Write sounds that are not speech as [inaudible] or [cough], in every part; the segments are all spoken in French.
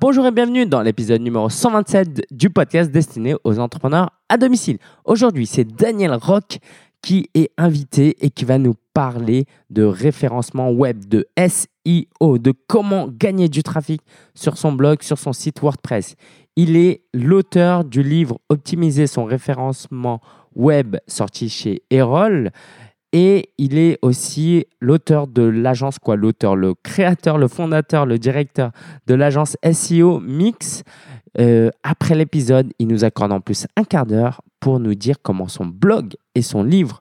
Bonjour et bienvenue dans l'épisode numéro 127 du podcast destiné aux entrepreneurs à domicile. Aujourd'hui, c'est Daniel Rock qui est invité et qui va nous parler de référencement web, de SEO, de comment gagner du trafic sur son blog, sur son site WordPress. Il est l'auteur du livre Optimiser son référencement web sorti chez Erol. Et il est aussi l'auteur de l'agence, quoi, l'auteur, le créateur, le fondateur, le directeur de l'agence SEO Mix. Euh, après l'épisode, il nous accorde en plus un quart d'heure pour nous dire comment son blog et son livre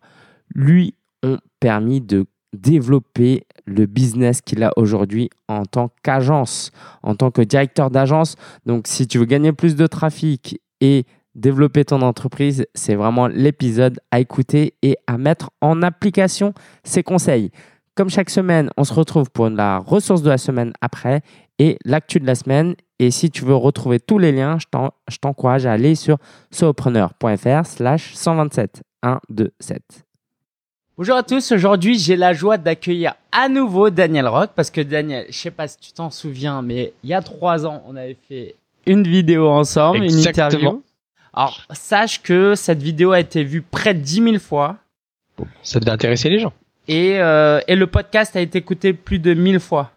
lui ont permis de développer le business qu'il a aujourd'hui en tant qu'agence, en tant que directeur d'agence. Donc, si tu veux gagner plus de trafic et développer ton entreprise, c'est vraiment l'épisode à écouter et à mettre en application ces conseils. Comme chaque semaine, on se retrouve pour la ressource de la semaine après et l'actu de la semaine. Et si tu veux retrouver tous les liens, je t'encourage à aller sur solopreneur.fr slash 127 127. Bonjour à tous, aujourd'hui j'ai la joie d'accueillir à nouveau Daniel Rock parce que Daniel, je sais pas si tu t'en souviens, mais il y a trois ans on avait fait une vidéo ensemble, une interview. Alors, sache que cette vidéo a été vue près de 10 000 fois. Ça devait intéresser les gens. Et, euh, et le podcast a été écouté plus de 1000 fois.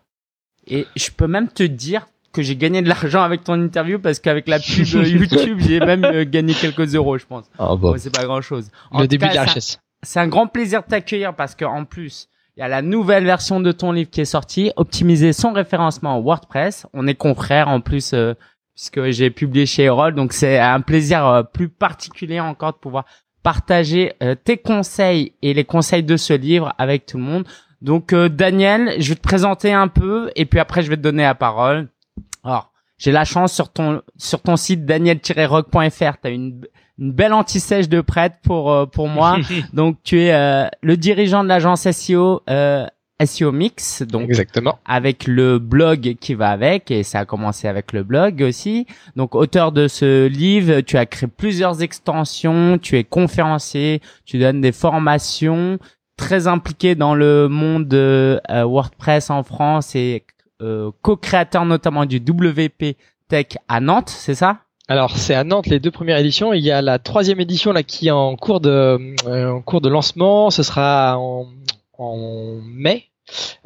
Et je peux même te dire que j'ai gagné de l'argent avec ton interview parce qu'avec la pub [laughs] YouTube, j'ai même euh, gagné quelques euros, je pense. Ah bon. c'est pas grand chose. le début de la richesse. C'est un grand plaisir de t'accueillir parce qu'en plus, il y a la nouvelle version de ton livre qui est sortie, optimiser son référencement WordPress. On est confrères en plus euh, puisque j'ai publié chez Erol. Donc c'est un plaisir euh, plus particulier encore de pouvoir partager euh, tes conseils et les conseils de ce livre avec tout le monde. Donc euh, Daniel, je vais te présenter un peu et puis après je vais te donner la parole. Alors, j'ai la chance sur ton sur ton site daniel-rock.fr, tu as une une belle anti-sèche de prête pour pour moi. [laughs] Donc tu es le dirigeant de l'agence SEO SEO Mix, donc Exactement. avec le blog qui va avec, et ça a commencé avec le blog aussi. Donc auteur de ce livre, tu as créé plusieurs extensions, tu es conférencier, tu donnes des formations, très impliqué dans le monde euh, WordPress en France et euh, co-créateur notamment du WP Tech à Nantes, c'est ça? Alors c'est à Nantes les deux premières éditions. Il y a la troisième édition là qui est en cours de euh, en cours de lancement. Ce sera en, en mai.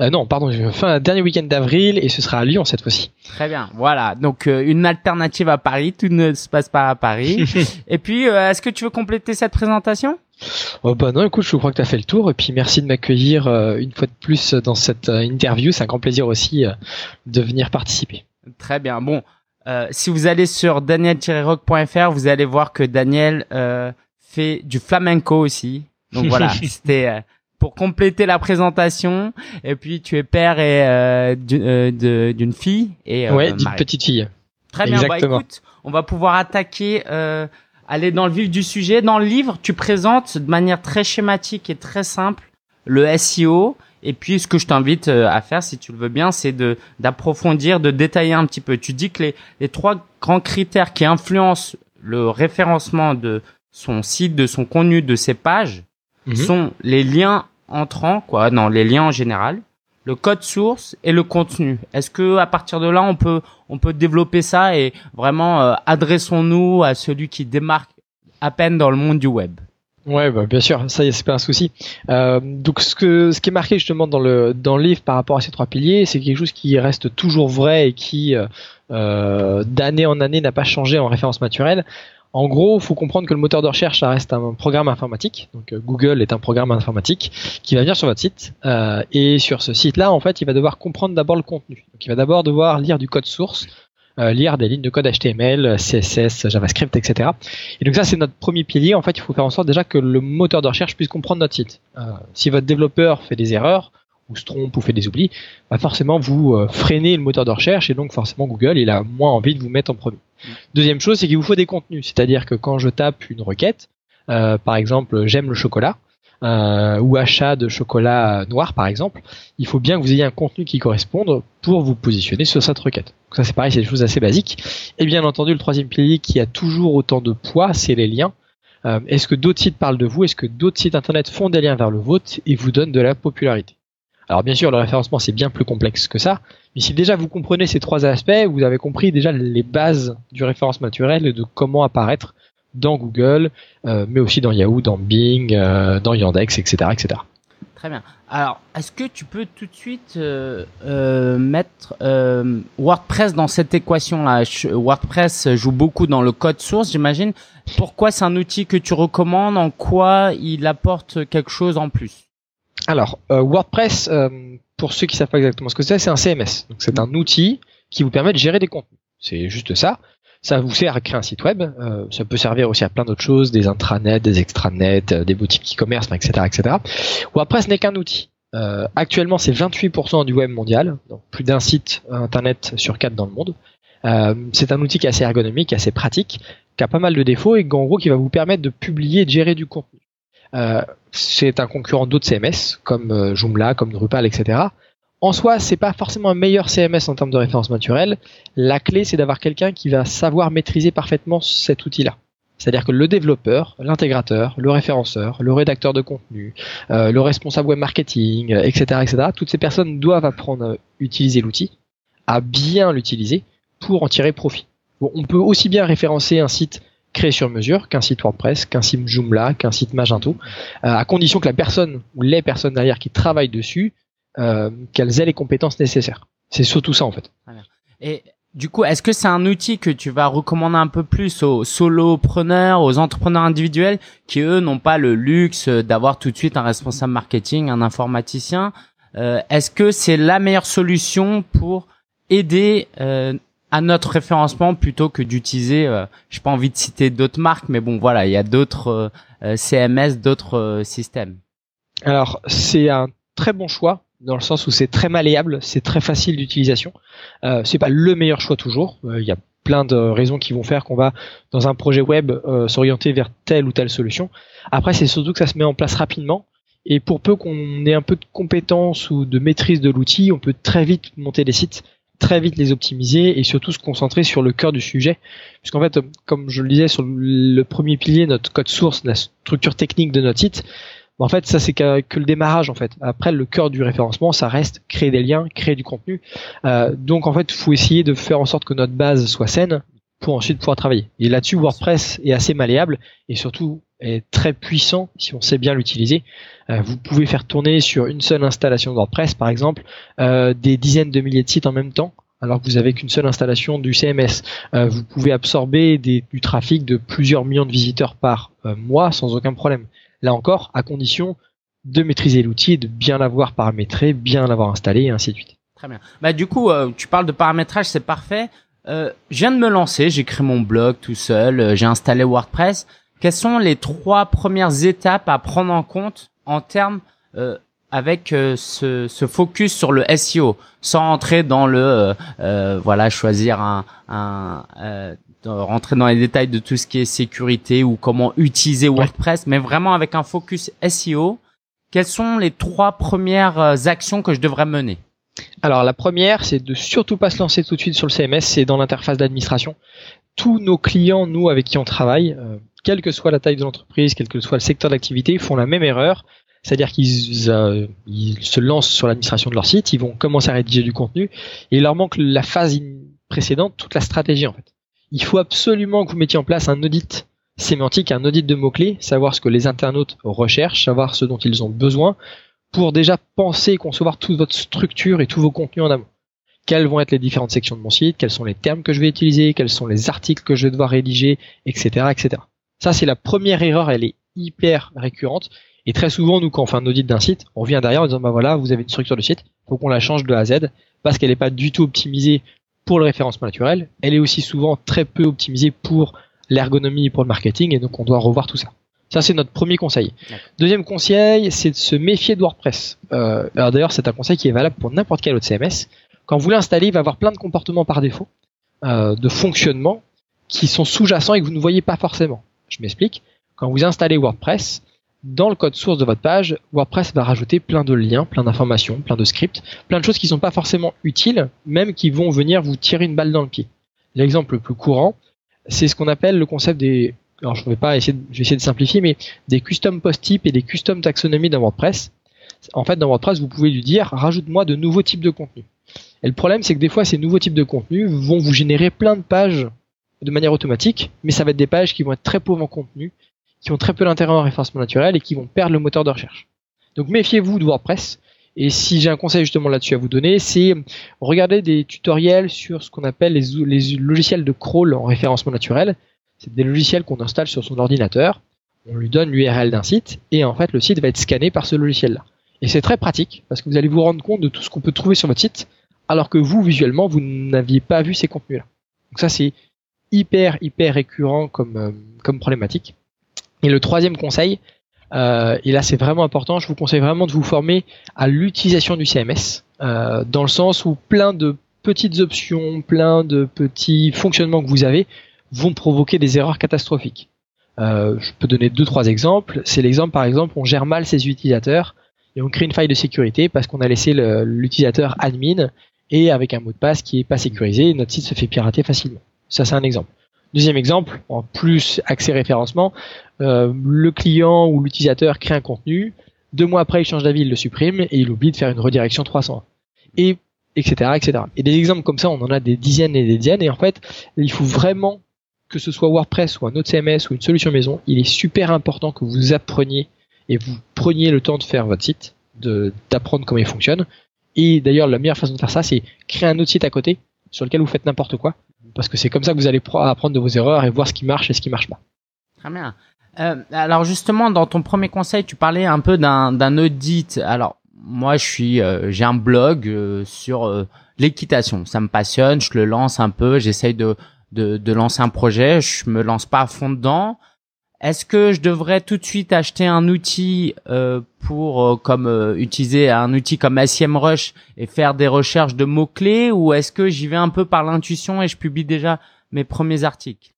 Euh, non, pardon, fin dernier week-end d'avril et ce sera à Lyon cette fois-ci. Très bien, voilà. Donc euh, une alternative à Paris, tout ne se passe pas à Paris. [laughs] et puis, euh, est-ce que tu veux compléter cette présentation? Oh bah non, écoute, je crois que tu as fait le tour et puis merci de m'accueillir une fois de plus dans cette interview. C'est un grand plaisir aussi de venir participer. Très bien. Bon, si vous allez sur daniel-rock.fr, vous allez voir que Daniel fait du flamenco aussi. Donc voilà, [laughs] c'était pour compléter la présentation. Et puis tu es père et euh, euh d'une fille et euh, ouais, d'une petite fille. Très bien. Bah, écoute, on va pouvoir attaquer, euh, aller dans le vif du sujet. Dans le livre, tu présentes de manière très schématique et très simple le SEO. Et puis, ce que je t'invite euh, à faire, si tu le veux bien, c'est de d'approfondir, de détailler un petit peu. Tu dis que les, les trois grands critères qui influencent le référencement de son site, de son contenu, de ses pages, mhm. sont les liens entrant, quoi, dans les liens en général, le code source et le contenu. Est-ce que à partir de là, on peut on peut développer ça et vraiment euh, adressons-nous à celui qui démarque à peine dans le monde du web? Ouais, bah, bien sûr, ça c'est pas un souci. Euh, donc ce que ce qui est marqué justement dans le dans le livre par rapport à ces trois piliers, c'est quelque chose qui reste toujours vrai et qui euh, d'année en année n'a pas changé en référence naturelle. En gros, faut comprendre que le moteur de recherche, ça reste un programme informatique. Donc euh, Google est un programme informatique qui va venir sur votre site. Euh, et sur ce site-là, en fait, il va devoir comprendre d'abord le contenu. Donc il va d'abord devoir lire du code source, euh, lire des lignes de code HTML, CSS, JavaScript, etc. Et donc ça, c'est notre premier pilier. En fait, il faut faire en sorte déjà que le moteur de recherche puisse comprendre notre site. si votre développeur fait des erreurs, ou se trompe ou fait des oublis, bah forcément vous freinez le moteur de recherche et donc forcément Google il a moins envie de vous mettre en premier. Deuxième chose, c'est qu'il vous faut des contenus. C'est-à-dire que quand je tape une requête, euh, par exemple, j'aime le chocolat, euh, ou achat de chocolat noir par exemple, il faut bien que vous ayez un contenu qui corresponde pour vous positionner sur cette requête. Donc ça c'est pareil, c'est des choses assez basiques. Et bien entendu, le troisième pilier qui a toujours autant de poids, c'est les liens. Euh, est-ce que d'autres sites parlent de vous? Est-ce que d'autres sites internet font des liens vers le vôtre et vous donnent de la popularité? Alors bien sûr, le référencement c'est bien plus complexe que ça, mais si déjà vous comprenez ces trois aspects, vous avez compris déjà les bases du référencement naturel et de comment apparaître dans Google, euh, mais aussi dans Yahoo, dans Bing, euh, dans Yandex, etc., etc. Très bien. Alors, est-ce que tu peux tout de suite euh, mettre WordPress dans cette équation-là? WordPress joue beaucoup dans le code source, j'imagine. Pourquoi c'est un outil que tu recommandes? En quoi il apporte quelque chose en plus? Alors, euh, WordPress, pour ceux qui savent pas exactement ce que c'est, c'est un CMS. Donc, c'est un outil qui vous permet de gérer des contenus. C'est juste ça. Ça vous sert à créer un site web. Euh, ça peut servir aussi à plein d'autres choses, des intranets, des extranets, euh, des boutiques e-commerce, etc., etc. WordPress n'est qu'un outil. Euh, actuellement, c'est 28% du web mondial, donc plus d'un site internet sur quatre dans le monde. c'est un outil qui est assez ergonomique, assez pratique, qui a pas mal de défauts et en gros qui va vous permettre de publier et de gérer du contenu. C'est un concurrent d'autres CMS comme Joomla, comme Drupal, etc en soi, c'est pas forcément un meilleur CMS en termes de référence naturelle. La clé, c'est d'avoir quelqu'un qui va savoir maîtriser parfaitement cet outil-là. C'est-à-dire que le développeur, l'intégrateur, le référenceur, le rédacteur de contenu, euh, le responsable web marketing, etc., euh, etc., toutes ces personnes doivent apprendre à utiliser l'outil, à bien l'utiliser pour en tirer profit. on peut aussi bien référencer un site créé sur mesure qu'un site WordPress, qu'un site Joomla, qu'un site Magento, euh, à condition que la personne ou les personnes derrière qui travaillent dessus euh, qu'elles aient les compétences nécessaires. C'est surtout ça en fait. Et du coup, est-ce que c'est un outil que tu vas recommander un peu plus aux solopreneurs, aux entrepreneurs individuels qui eux n'ont pas le luxe d'avoir tout de suite un responsable marketing, un informaticien? Euh, Est-ce que c'est la meilleure solution pour aider euh, à notre référencement plutôt que d'utiliser, euh, j'ai pas envie de citer d'autres marques, mais bon voilà, il y a d'autres euh, CMS, d'autres systèmes. Alors c'est un très bon choix dans le sens où c'est très malléable, c'est très facile d'utilisation. Euh, c'est pas le meilleur choix toujours. Euh, il y a plein de raisons qui vont faire qu'on va dans un projet web euh, s'orienter vers telle ou telle solution. Après, c'est surtout que ça se met en place rapidement. Et pour peu qu'on ait un peu de compétence ou de maîtrise de l'outil, on peut très vite monter des sites, très vite les optimiser et surtout se concentrer sur le cœur du sujet. Puisqu'en fait, comme je le disais sur le premier pilier, notre code source, la structure technique de notre site, en fait, ça c'est que, le démarrage en fait. Après, le cœur du référencement, ça reste créer des liens, créer du contenu. Euh, donc en fait, il faut essayer de faire en sorte que notre base soit saine pour ensuite pouvoir travailler. Et là-dessus, WordPress est assez malléable et surtout est très puissant si on sait bien l'utiliser. Euh, vous pouvez faire tourner sur une seule installation WordPress, par exemple, euh, des dizaines de milliers de sites en même temps alors que vous avez qu'une seule installation du CMS. vous pouvez absorber du trafic de plusieurs millions de visiteurs par mois sans aucun problème. Là encore, à condition de maîtriser l'outil de bien l'avoir paramétré, bien l'avoir installé et ainsi de suite. Très bien. Bah du coup, euh, tu parles de paramétrage, c'est parfait. Euh, je viens de me lancer, j'ai créé mon blog tout seul, euh, j'ai installé WordPress. Quelles sont les trois premières étapes à prendre en compte en termes euh, avec ce, ce, focus sur le SEO, sans entrer dans le voilà choisir un, un rentrer dans les détails de tout ce qui est sécurité ou comment utiliser WordPress, mais vraiment avec un focus SEO. Quelles sont les trois premières euh, actions que je devrais mener? Alors la première, c'est de surtout pas se lancer tout de suite sur le CMS, c'est dans l'interface d'administration. Tous nos clients, nous avec qui on travaille, euh, quelle que soit la taille de l'entreprise, quel que soit le secteur d'activité, font la même erreur. C'est-à-dire qu'ils euh, se lancent sur l'administration de leur site, ils vont commencer à rédiger du contenu, et il leur manque la phase précédente, toute la stratégie en fait il faut absolument que vous mettiez en place un audit sémantique, un audit de mots-clés, savoir ce que les internautes recherchent, savoir ce dont ils ont besoin, pour déjà penser et concevoir toute votre structure et tous vos contenus en amont. Quelles vont être les différentes sections de mon site, quels sont les termes que je vais utiliser, quels sont les articles que je vais devoir rédiger, etc. etc. Ça, c'est la première erreur, elle est hyper récurrente. Et très souvent, nous, quand on fait un audit d'un site, on vient derrière en disant, bah voilà, vous avez une structure de site, faut qu'on la change de A à Z, parce qu'elle n'est pas du tout optimisée pour le référencement naturel, elle est aussi souvent très peu optimisée pour l'ergonomie et pour le marketing, et donc on doit revoir tout ça. Ça, c'est notre premier conseil. Deuxième conseil, c'est de se méfier de WordPress. Euh, alors d'ailleurs, c'est un conseil qui est valable pour n'importe quel autre CMS. Quand vous l'installez, il va avoir plein de comportements par défaut, euh, de fonctionnement, qui sont sous-jacents et que vous ne voyez pas forcément. Je m'explique. Quand vous installez WordPress, dans le code source de votre page, WordPress va rajouter plein de liens, plein d'informations, plein de scripts, plein de choses qui ne sont pas forcément utiles, même qui vont venir vous tirer une balle dans le pied. L'exemple le plus courant, c'est ce qu'on appelle le concept des, alors je vais pas essayer, de, simplifier, mais des custom post types et des custom taxonomies dans WordPress. En fait, dans WordPress, vous pouvez lui dire rajoute-moi de nouveaux types de contenus. Et le problème, c'est que des fois, ces nouveaux types de contenus vont vous générer plein de pages de manière automatique, mais ça va être des pages qui vont être très pauvres en contenu, qui ont très peu d'intérêt en référencement naturel et qui vont perdre le moteur de recherche. Donc méfiez-vous de WordPress. Et si j'ai un conseil justement là-dessus à vous donner, c'est regarder des tutoriels sur ce qu'on appelle les, les, logiciels de crawl en référencement naturel. C'est des logiciels qu'on installe sur son ordinateur. On lui donne l'URL d'un site et en fait le site va être scanné par ce logiciel-là. Et c'est très pratique parce que vous allez vous rendre compte de tout ce qu'on peut trouver sur votre site alors que vous visuellement vous n'aviez pas vu ces contenus-là. Donc ça c'est hyper hyper récurrent comme euh, comme problématique. Et le troisième conseil, euh, et là c'est vraiment important, je vous conseille vraiment de vous former à l'utilisation du CMS, euh, dans le sens où plein de petites options, plein de petits fonctionnements que vous avez vont provoquer des erreurs catastrophiques. Je peux donner deux trois exemples. C'est l'exemple par exemple, on gère mal ses utilisateurs et on crée une faille de sécurité parce qu'on a laissé l'utilisateur admin et avec un mot de passe qui est pas sécurisé, notre site se fait pirater facilement. Ça c'est un exemple. Deuxième exemple, en plus accès référencement, euh, le client ou l'utilisateur crée un contenu, deux mois après il change d'avis, il le supprime et il oublie de faire une redirection 300. Et etc., etc. Et des exemples comme ça, on en a des dizaines et des dizaines. Et en fait, il faut vraiment que ce soit WordPress ou un autre CMS ou une solution maison, il est super important que vous appreniez et vous preniez le temps de faire votre site, d'apprendre comment il fonctionne. Et d'ailleurs, la meilleure façon de faire ça, c'est créer un autre site à côté sur lequel vous faites n'importe quoi parce que c'est comme ça que vous allez apprendre de vos erreurs et voir ce qui marche et ce qui marche pas. Très bien. Euh, alors justement, dans ton premier conseil, tu parlais un peu d'un audit. Alors moi, je suis, euh, j'ai un blog euh, sur euh, l'équitation. Ça me passionne. Je le lance un peu. J'essaye de, de, de lancer un projet. Je me lance pas à fond dedans. Est-ce que je devrais tout de suite acheter un outil euh, pour euh, comme euh, utiliser un outil comme SEMrush et faire des recherches de mots clés ou est-ce que j'y vais un peu par l'intuition et je publie déjà mes premiers articles?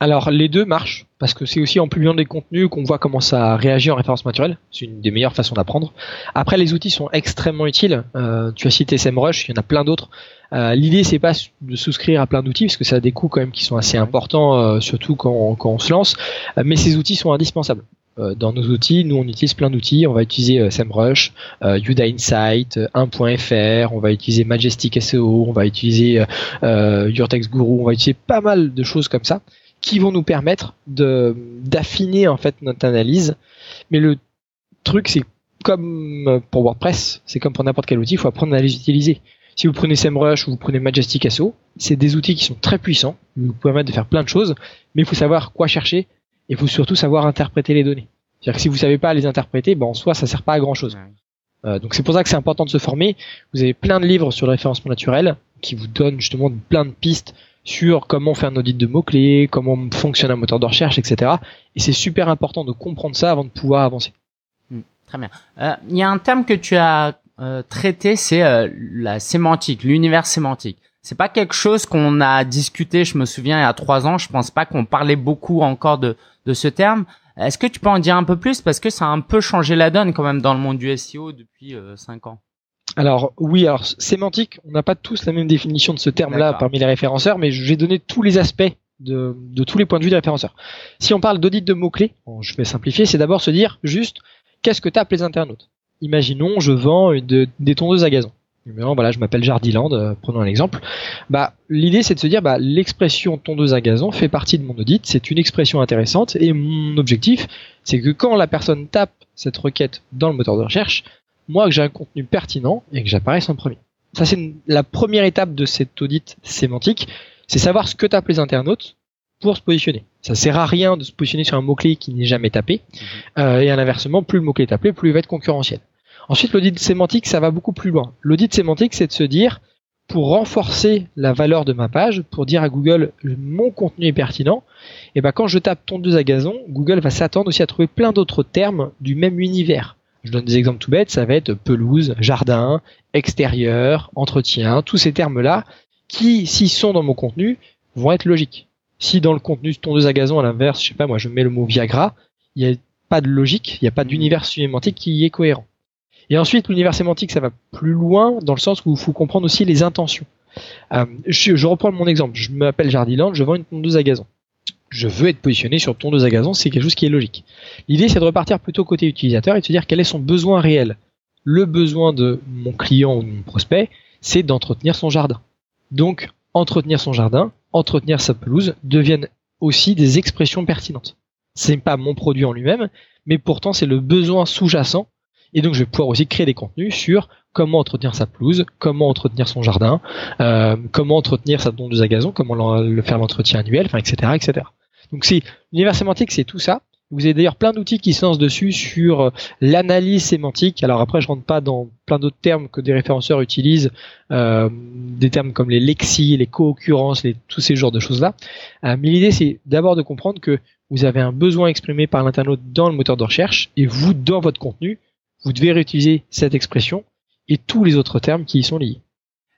Alors les deux marchent parce que c'est aussi en publiant des contenus qu'on voit comment ça réagit en référence naturelle. C'est une des meilleures façons d'apprendre. Après les outils sont extrêmement utiles. Euh, tu as cité SEMrush, il y en a plein d'autres. Euh, L'idée c'est pas de souscrire à plein d'outils parce que ça a des coûts quand même qui sont assez importants, euh, surtout quand, quand, on se lance. Euh, mais ces outils sont indispensables. Dans nos outils, nous on utilise plein d'outils. On va utiliser SEMrush, Yuda Insight, 1.fr, on va utiliser Majestic SEO, on va utiliser Your Text Guru, on va utiliser pas mal de choses comme ça qui vont nous permettre de d'affiner en fait notre analyse. Mais le truc, c'est comme pour WordPress, c'est comme pour n'importe quel outil, il faut apprendre à les utiliser. Si vous prenez SEMrush ou vous prenez Majestic SEO, c'est des outils qui sont très puissants, ils vous permettent de faire plein de choses, mais il faut savoir quoi chercher et il faut surtout savoir interpréter les données. C'est-à-dire que si vous savez pas les interpréter, ben en soi ça sert pas à grand chose. Euh, donc c'est pour ça que c'est important de se former. Vous avez plein de livres sur le référencement naturel qui vous donnent justement plein de pistes sur comment faire un audit de mots-clés, comment fonctionne un moteur de recherche, etc. Et c'est super important de comprendre ça avant de pouvoir avancer. Hmm, très bien. Euh, il y a un terme que tu as euh, traité, c'est euh, la sémantique, l'univers sémantique. C'est pas quelque chose qu'on a discuté, je me souviens, il y a trois ans. Je pense pas qu'on parlait beaucoup encore de, de ce terme. Est-ce que tu peux en dire un peu plus? Parce que ça a un peu changé la donne quand même dans le monde du SEO depuis cinq ans. Alors oui, alors sémantique, on n'a pas tous la même définition de ce terme-là parmi les référenceurs, mais j'ai donné tous les aspects de, tous les points de vue des référenceurs. Si on parle d'audit de mots-clés, je vais simplifier, c'est d'abord se dire juste qu'est-ce que tapent les internautes? Imaginons, je vends des tondeuses à gazon. voilà, je m'appelle Jardiland, euh, prenons un exemple. Bah, l'idée c'est de se dire, bah, l'expression tondeuse à gazon fait partie de mon audit, c'est une expression intéressante, et mon objectif, c'est que quand la personne tape cette requête dans le moteur de recherche, moi que j'ai un contenu pertinent et que j'apparaisse en premier. Ça c'est la première étape de cet audit sémantique, c'est savoir ce que tapent les internautes pour se positionner. Ça sert à rien de se positionner sur un mot-clé qui n'est jamais tapé, mhm. euh, et à l'inversement, plus le mot-clé est tapé, plus il va être concurrentiel. Ensuite, l'audit sémantique, ça va beaucoup plus loin. L'audit sémantique, c'est de se dire, pour renforcer la valeur de ma page, pour dire à Google mon contenu est pertinent, et eh ben quand je tape tondeuse à gazon, Google va s'attendre aussi à trouver plein d'autres termes du même univers. Je donne des exemples tout bêtes, ça va être pelouse, jardin, extérieur, entretien, tous ces termes-là qui, s'ils sont dans mon contenu, vont être logiques. Si dans le contenu tondeuse à gazon, à l'inverse, je sais pas, moi je mets le mot Viagra, il n'y a pas de logique, il n'y a pas d'univers sémantique qui est cohérent. Et ensuite, l'univers sémantique, ça va plus loin dans le sens où il faut comprendre aussi les intentions. Euh, je, je, reprends mon exemple. Je m'appelle Jardiland, je vends une tondeuse à gazon je veux être positionné sur tondeuse à gazon, c'est quelque chose qui est logique. L'idée, c'est de repartir plutôt côté utilisateur et de se dire quel est son besoin réel. le besoin de mon client ou de mon prospect, c'est d'entretenir son jardin. Donc, entretenir son jardin, entretenir sa pelouse deviennent aussi des expressions pertinentes. C'est pas mon produit en lui-même, mais pourtant c'est le besoin sous-jacent. Et donc je vais pouvoir aussi créer des contenus sur comment entretenir sa pelouse, comment entretenir son jardin, euh, comment entretenir sa tondeuse à gazon, comment le faire l'entretien annuel, etc. etc. Donc c'est l'univers sémantique, c'est tout ça. Vous avez d'ailleurs plein d'outils qui se lancent dessus sur euh, l'analyse sémantique. Alors après, je rentre pas dans plein d'autres termes que des référenceurs utilisent, euh, des termes comme les lexis, les co-occurrences, tous ces genres de choses-là. Euh, mais l'idée, c'est d'abord de comprendre que vous avez un besoin exprimé par l'internaute dans le moteur de recherche, et vous, dans votre contenu, vous devez réutiliser cette expression et tous les autres termes qui y sont liés.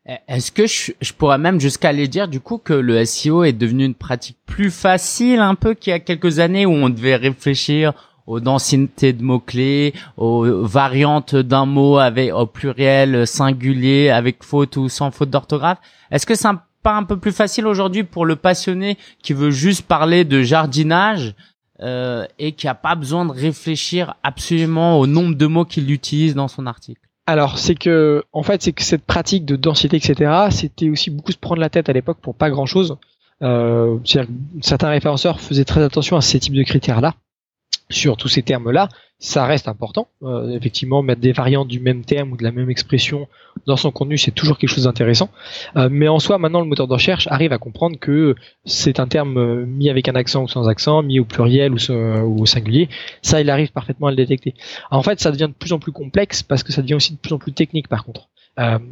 Est-ce que je, pourrais même jusqu'à aller dire du coup que le SEO est devenu une pratique plus facile un peu qu'il y a quelques années où on devait réfléchir aux densités de mots-clés, aux variantes d'un mot avec au pluriel singulier avec faute ou sans faute d'orthographe? Est-ce que c'est pas un peu plus facile aujourd'hui pour le passionné qui veut juste parler de jardinage euh, et qui a pas besoin de réfléchir absolument au nombre de mots qu'il utilise dans son article? Alors, c'est que, en fait, c'est que cette pratique de densité, etc., c'était aussi beaucoup se prendre la tête à l'époque pour pas grand chose. Euh, certains référenceurs faisaient très attention à ces types de critères-là sur tous ces termes-là, ça reste important. Euh, effectivement, mettre des variantes du même terme ou de la même expression dans son contenu, c'est toujours quelque chose d'intéressant. Euh, mais en soi, maintenant, le moteur de recherche arrive à comprendre que c'est un terme euh, mis avec un accent ou sans accent, mis au pluriel ou, au singulier. Ça, il arrive parfaitement à le détecter. En fait, ça devient de plus en plus complexe parce que ça devient aussi de plus en plus technique, par contre.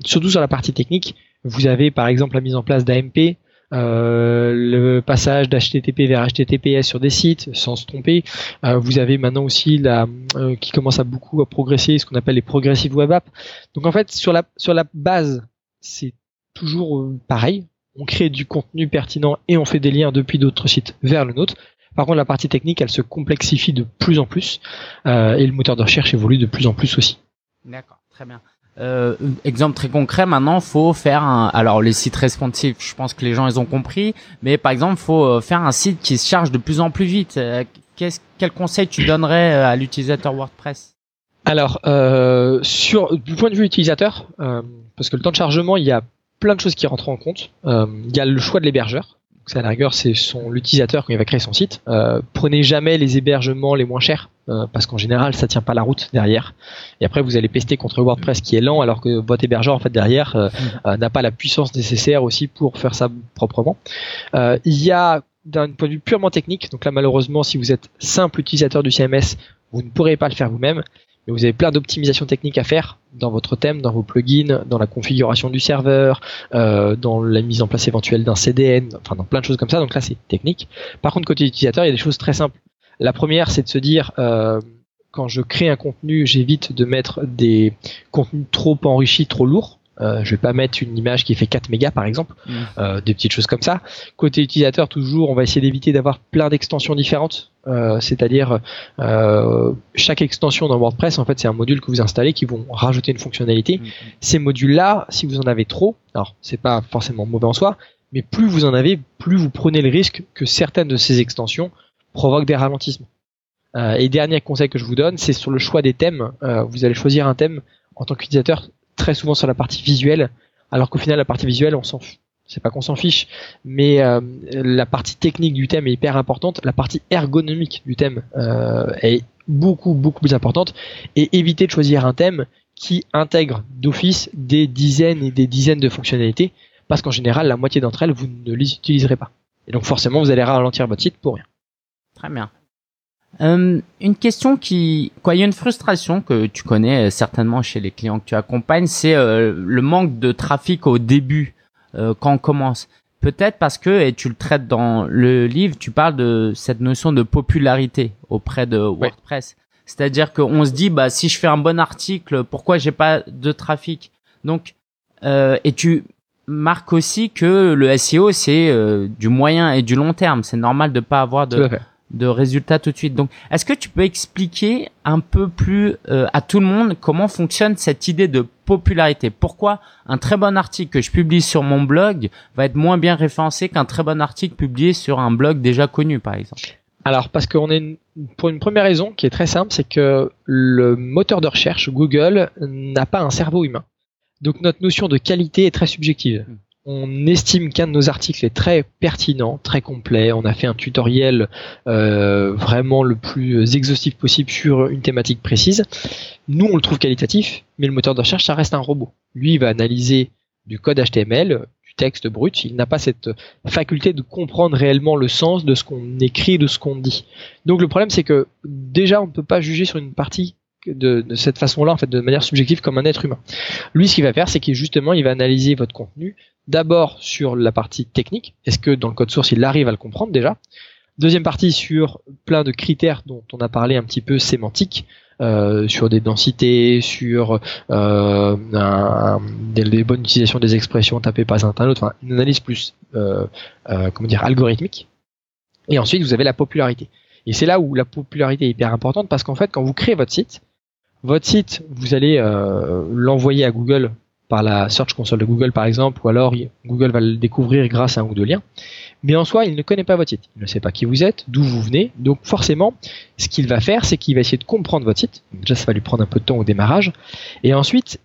surtout sur la partie technique, vous avez par exemple la mise en place d'AMP, euh, le passage d'HTTP vers HTTPS sur des sites sans se tromper. Euh, vous avez maintenant aussi la euh, qui commence à beaucoup à progresser, ce qu'on appelle les progressive web apps. Donc en fait sur la sur la base c'est toujours pareil. On crée du contenu pertinent et on fait des liens depuis d'autres sites vers le nôtre. Par contre, la partie technique, elle se complexifie de plus en plus et le moteur de recherche évolue de plus en plus aussi. D'accord, très bien. Euh, exemple très concret, maintenant, faut faire un. Alors les sites responsifs, je pense que les gens ils ont compris, mais par exemple, faut euh, faire un site qui se charge de plus en plus vite. Euh, qu'est-ce, quel conseil tu donnerais euh, à l'utilisateur WordPress? Alors, euh, sur du point de vue utilisateur, parce que le temps de chargement, il y a plein de choses qui rentrent en compte. il y a le choix de l'hébergeur c'est à la rigueur, c'est son l'utilisateur quand il va créer son site. Euh, prenez jamais les hébergements les moins chers euh, parce qu'en général ça tient pas la route derrière. Et après vous allez pester contre WordPress qui est lent alors que votre hébergeur en fait derrière euh, n'a pas la puissance nécessaire aussi pour faire ça proprement. il y a d'un point de vue purement technique, donc là malheureusement si vous êtes simple utilisateur du CMS, vous ne pourrez pas le faire vous-même vous avez plein d'optimisations techniques à faire dans votre thème, dans vos plugins, dans la configuration du serveur, euh, dans la mise en place éventuelle d'un CDN, enfin dans plein de choses comme ça. Donc là, c'est technique. Par contre, côté utilisateur, il y a des choses très simples. La première, c'est de se dire, euh, quand je crée un contenu, j'évite de mettre des contenus trop enrichis, trop lourds. Euh, je vais pas mettre une image qui fait 4 mégas par exemple, mmh. euh, des petites choses comme ça. Côté utilisateur, toujours, on va essayer d'éviter d'avoir plein d'extensions différentes. Euh, c'est-à-dire euh, chaque extension dans WordPress, en fait, c'est un module que vous installez qui vont rajouter une fonctionnalité. Mmh. Ces modules-là, si vous en avez trop, alors c'est pas forcément mauvais en soi, mais plus vous en avez, plus vous prenez le risque que certaines de ces extensions provoquent des ralentissements. Euh, et dernier conseil que je vous donne, c'est sur le choix des thèmes. vous allez choisir un thème en tant qu'utilisateur très souvent sur la partie visuelle, alors qu'au final la partie visuelle on s'en c'est pas qu'on s'en fiche, mais euh, la partie technique du thème est hyper importante, la partie ergonomique du thème euh, est beaucoup beaucoup plus importante, et éviter de choisir un thème qui intègre d'office des dizaines et des dizaines de fonctionnalités, parce qu'en général la moitié d'entre elles vous ne les utiliserez pas. Et donc forcément vous allez ralentir votre site pour rien. Très bien. Euh, une question qui, quoi, il y a une frustration que tu connais euh, certainement chez les clients que tu accompagnes, c'est euh, le manque de trafic au début quand on commence. Peut-être parce que, et tu le traites dans le livre, tu parles de cette notion de popularité auprès de WordPress. C'est-à-dire qu'on se dit, bah, si je fais un bon article, pourquoi j'ai pas de trafic? Donc, et tu marques aussi que le SEO c'est du moyen et du long terme. C'est normal de pas avoir de de résultats tout de suite. Donc, est-ce que tu peux expliquer un peu plus euh, à tout le monde comment fonctionne cette idée de popularité? Pourquoi un très bon article que je publie sur mon blog va être moins bien référencé qu'un très bon article publié sur un blog déjà connu, par exemple? Alors parce qu'on est pour une première raison qui est très simple, c'est que le moteur de recherche Google n'a pas un cerveau humain. Donc notre notion de qualité est très subjective. Hmm. On estime qu'un de nos articles est très pertinent, très complet. On a fait un tutoriel euh, vraiment le plus exhaustif possible sur une thématique précise. Nous, on le trouve qualitatif, mais le moteur de recherche, ça reste un robot. Lui, il va analyser du code HTML, texte brut, il n'a pas cette faculté de comprendre réellement le sens de ce qu'on écrit, de ce qu'on dit. Donc le problème c'est que déjà on ne peut pas juger sur une partie de, cette façon-là, en fait, de manière subjective comme un être humain. Lui, ce qu'il va faire, c'est qu'il justement, il va analyser votre contenu d'abord sur la partie technique. Est-ce que dans le code source, il arrive à le comprendre déjà Deuxième partie sur plein de critères dont on a parlé un petit peu sémantiques. Euh, sur des densités, sur euh, un, des, bonnes utilisations des expressions tapées un, un autre, enfin une analyse plus euh, euh, comment dire algorithmique. Et ensuite vous avez la popularité. Et c'est là où la popularité est hyper importante parce qu'en fait quand vous créez votre site, votre site vous allez euh, l'envoyer à Google par la Search Console de Google par exemple, ou alors Google va le découvrir grâce à un ou deux liens mais en soi, il ne connaît pas votre site. Il ne sait pas qui vous êtes, d'où vous venez. Donc forcément, ce qu'il va faire, c'est qu'il va essayer de comprendre votre site. déjà, ça va lui prendre un peu de temps au démarrage. Et ensuite,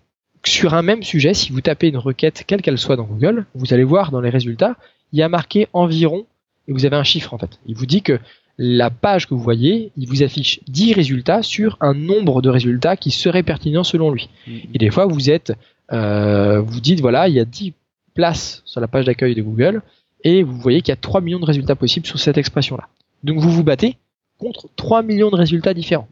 sur un même sujet, si vous tapez une requête, quelle qu'elle soit dans Google, vous allez voir dans les résultats, il y a marqué environ, et vous avez un chiffre en fait. Il vous dit que la page que vous voyez, il vous affiche 10 résultats sur un nombre de résultats qui seraient pertinents selon lui. Mm-hmm. Et des fois, vous êtes, euh, vous dites, voilà, il y a 10 places sur la page d'accueil de Google, et vous voyez qu'il y a 3 millions de résultats possibles sur cette expression-là. Donc vous vous battez contre 3 millions de résultats différents.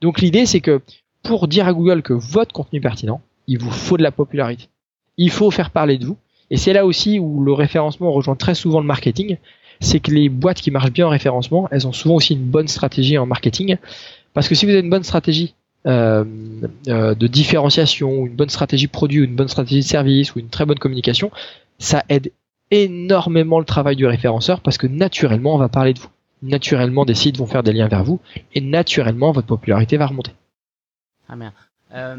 Donc l'idée c'est que pour dire à Google que votre contenu est pertinent, il vous faut de la popularité. Il faut faire parler de vous. Et c'est là aussi où le référencement rejoint très souvent le marketing. C'est que les boîtes qui marchent bien en référencement, elles ont souvent aussi une bonne stratégie en marketing. Parce que si vous avez une bonne stratégie euh, euh, de différenciation, une bonne stratégie produit, une bonne stratégie de service ou une très bonne communication, ça aide énormément le travail du référenceur parce que naturellement on va parler de vous. Naturellement des sites vont faire des liens vers vous et naturellement votre popularité va remonter. Ah bien. Euh,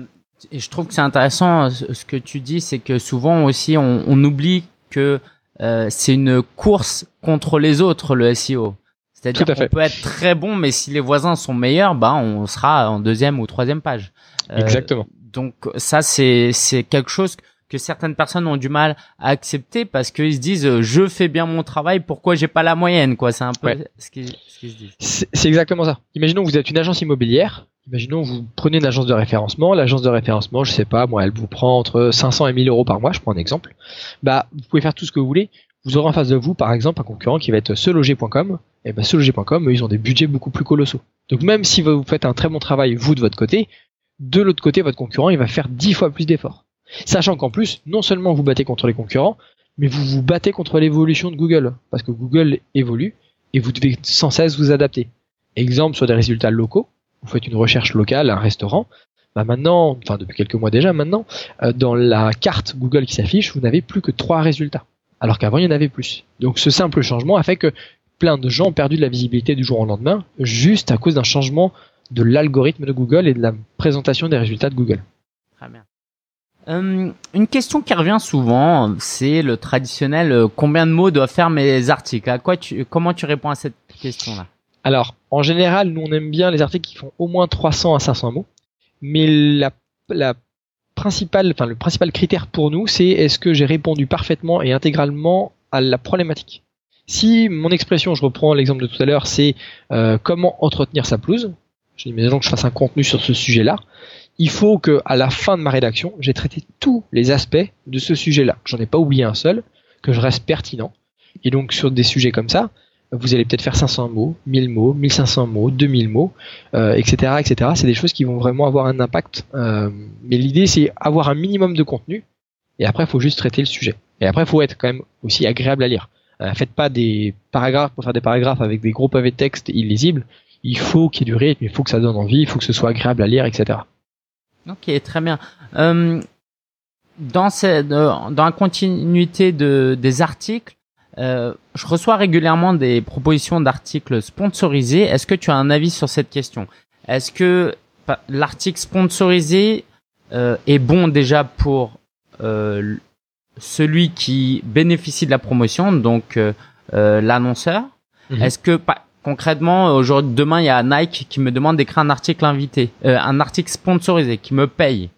je trouve que c'est intéressant ce que tu dis, c'est que souvent aussi on oublie que euh, c'est une course contre les autres le SEO. C'est-à-dire qu'on peut être très bon, mais si les voisins sont meilleurs, bah on sera en deuxième ou troisième page. Euh, Exactement. Donc ça c'est c'est quelque chose que certaines personnes ont du mal à accepter parce qu'ils se disent euh, je fais bien mon travail, pourquoi j'ai pas la moyenne quoi? C'est un peu ce qu'ils se disent. C'est exactement ça. Imaginons que vous êtes une agence immobilière. Imaginons vous prenez une agence de référencement. L'agence de référencement, je sais pas, moi, elle vous prend entre 500 et 1000 euros par mois. Je prends un exemple. Bah, vous pouvez faire tout ce que vous voulez. Vous aurez en face de vous, par exemple, un concurrent qui va être seloger.com. Et ben, seloger.com, ils ont des budgets beaucoup plus colossaux. Donc, même si vous faites un très bon travail, vous, de votre côté, de l'autre côté, votre concurrent, il va faire 10 fois plus d'efforts. Sachant qu'en plus, non seulement vous battez contre les concurrents, mais vous vous battez contre l'évolution de Google, parce que Google évolue et vous devez sans cesse vous adapter. Exemple sur des résultats locaux, vous faites une recherche locale, un restaurant, bah maintenant, enfin depuis quelques mois déjà maintenant, euh, dans la carte Google qui s'affiche, vous n'avez plus que trois résultats, alors qu'avant il y en avait plus. Donc ce simple changement a fait que plein de gens ont perdu de la visibilité du jour au lendemain, juste à cause d'un changement de l'algorithme de Google et de la présentation des résultats de Google. Très bien. Euh, une question qui revient souvent, c'est le traditionnel euh, combien de mots doivent faire mes articles. Comment tu réponds à cette question-là? Alors, en général, nous on aime bien les articles qui font au moins 300 à 500 mots, mais la, la principale, enfin le principal critère pour nous, c'est est-ce que j'ai répondu parfaitement et intégralement à la problématique. Si mon expression, je reprends l'exemple de tout à l'heure, c'est euh, comment entretenir sa pelouse, j'imagine que je fasse un contenu sur ce sujet-là il faut que à la fin de ma rédaction, j'ai traité tous les aspects de ce sujet-là. J'en ai pas oublié un seul, que je reste pertinent. Et donc sur des sujets comme ça, vous allez peut-être faire 500 mots, 1000 mots, 1500 mots, 2000 mots, euh, etc., etc. C'est des choses qui vont vraiment avoir un impact. Euh, mais l'idée, c'est avoir un minimum de contenu. Et après, il faut juste traiter le sujet. Et après, il faut être quand même aussi agréable à lire. Euh, faites pas des paragraphes pour faire des paragraphes avec des gros pavés de texte illisibles. Il faut qu'il y ait du rythme, il faut que ça donne envie, il faut que ce soit agréable à lire, etc. Ok, très bien. Euh, dans, dans la continuité de, des articles, euh, je reçois régulièrement des propositions d'articles sponsorisés. Est-ce que tu as un avis sur cette question? Est-ce que l'article sponsorisé euh, est bon déjà pour euh, celui qui bénéficie de la promotion, donc euh, euh, l'annonceur? Mhm. Est-ce que concrètement, aujourd'hui, demain, il y a Nike qui me demande d'écrire un article invité, euh, un article sponsorisé, qui me paye?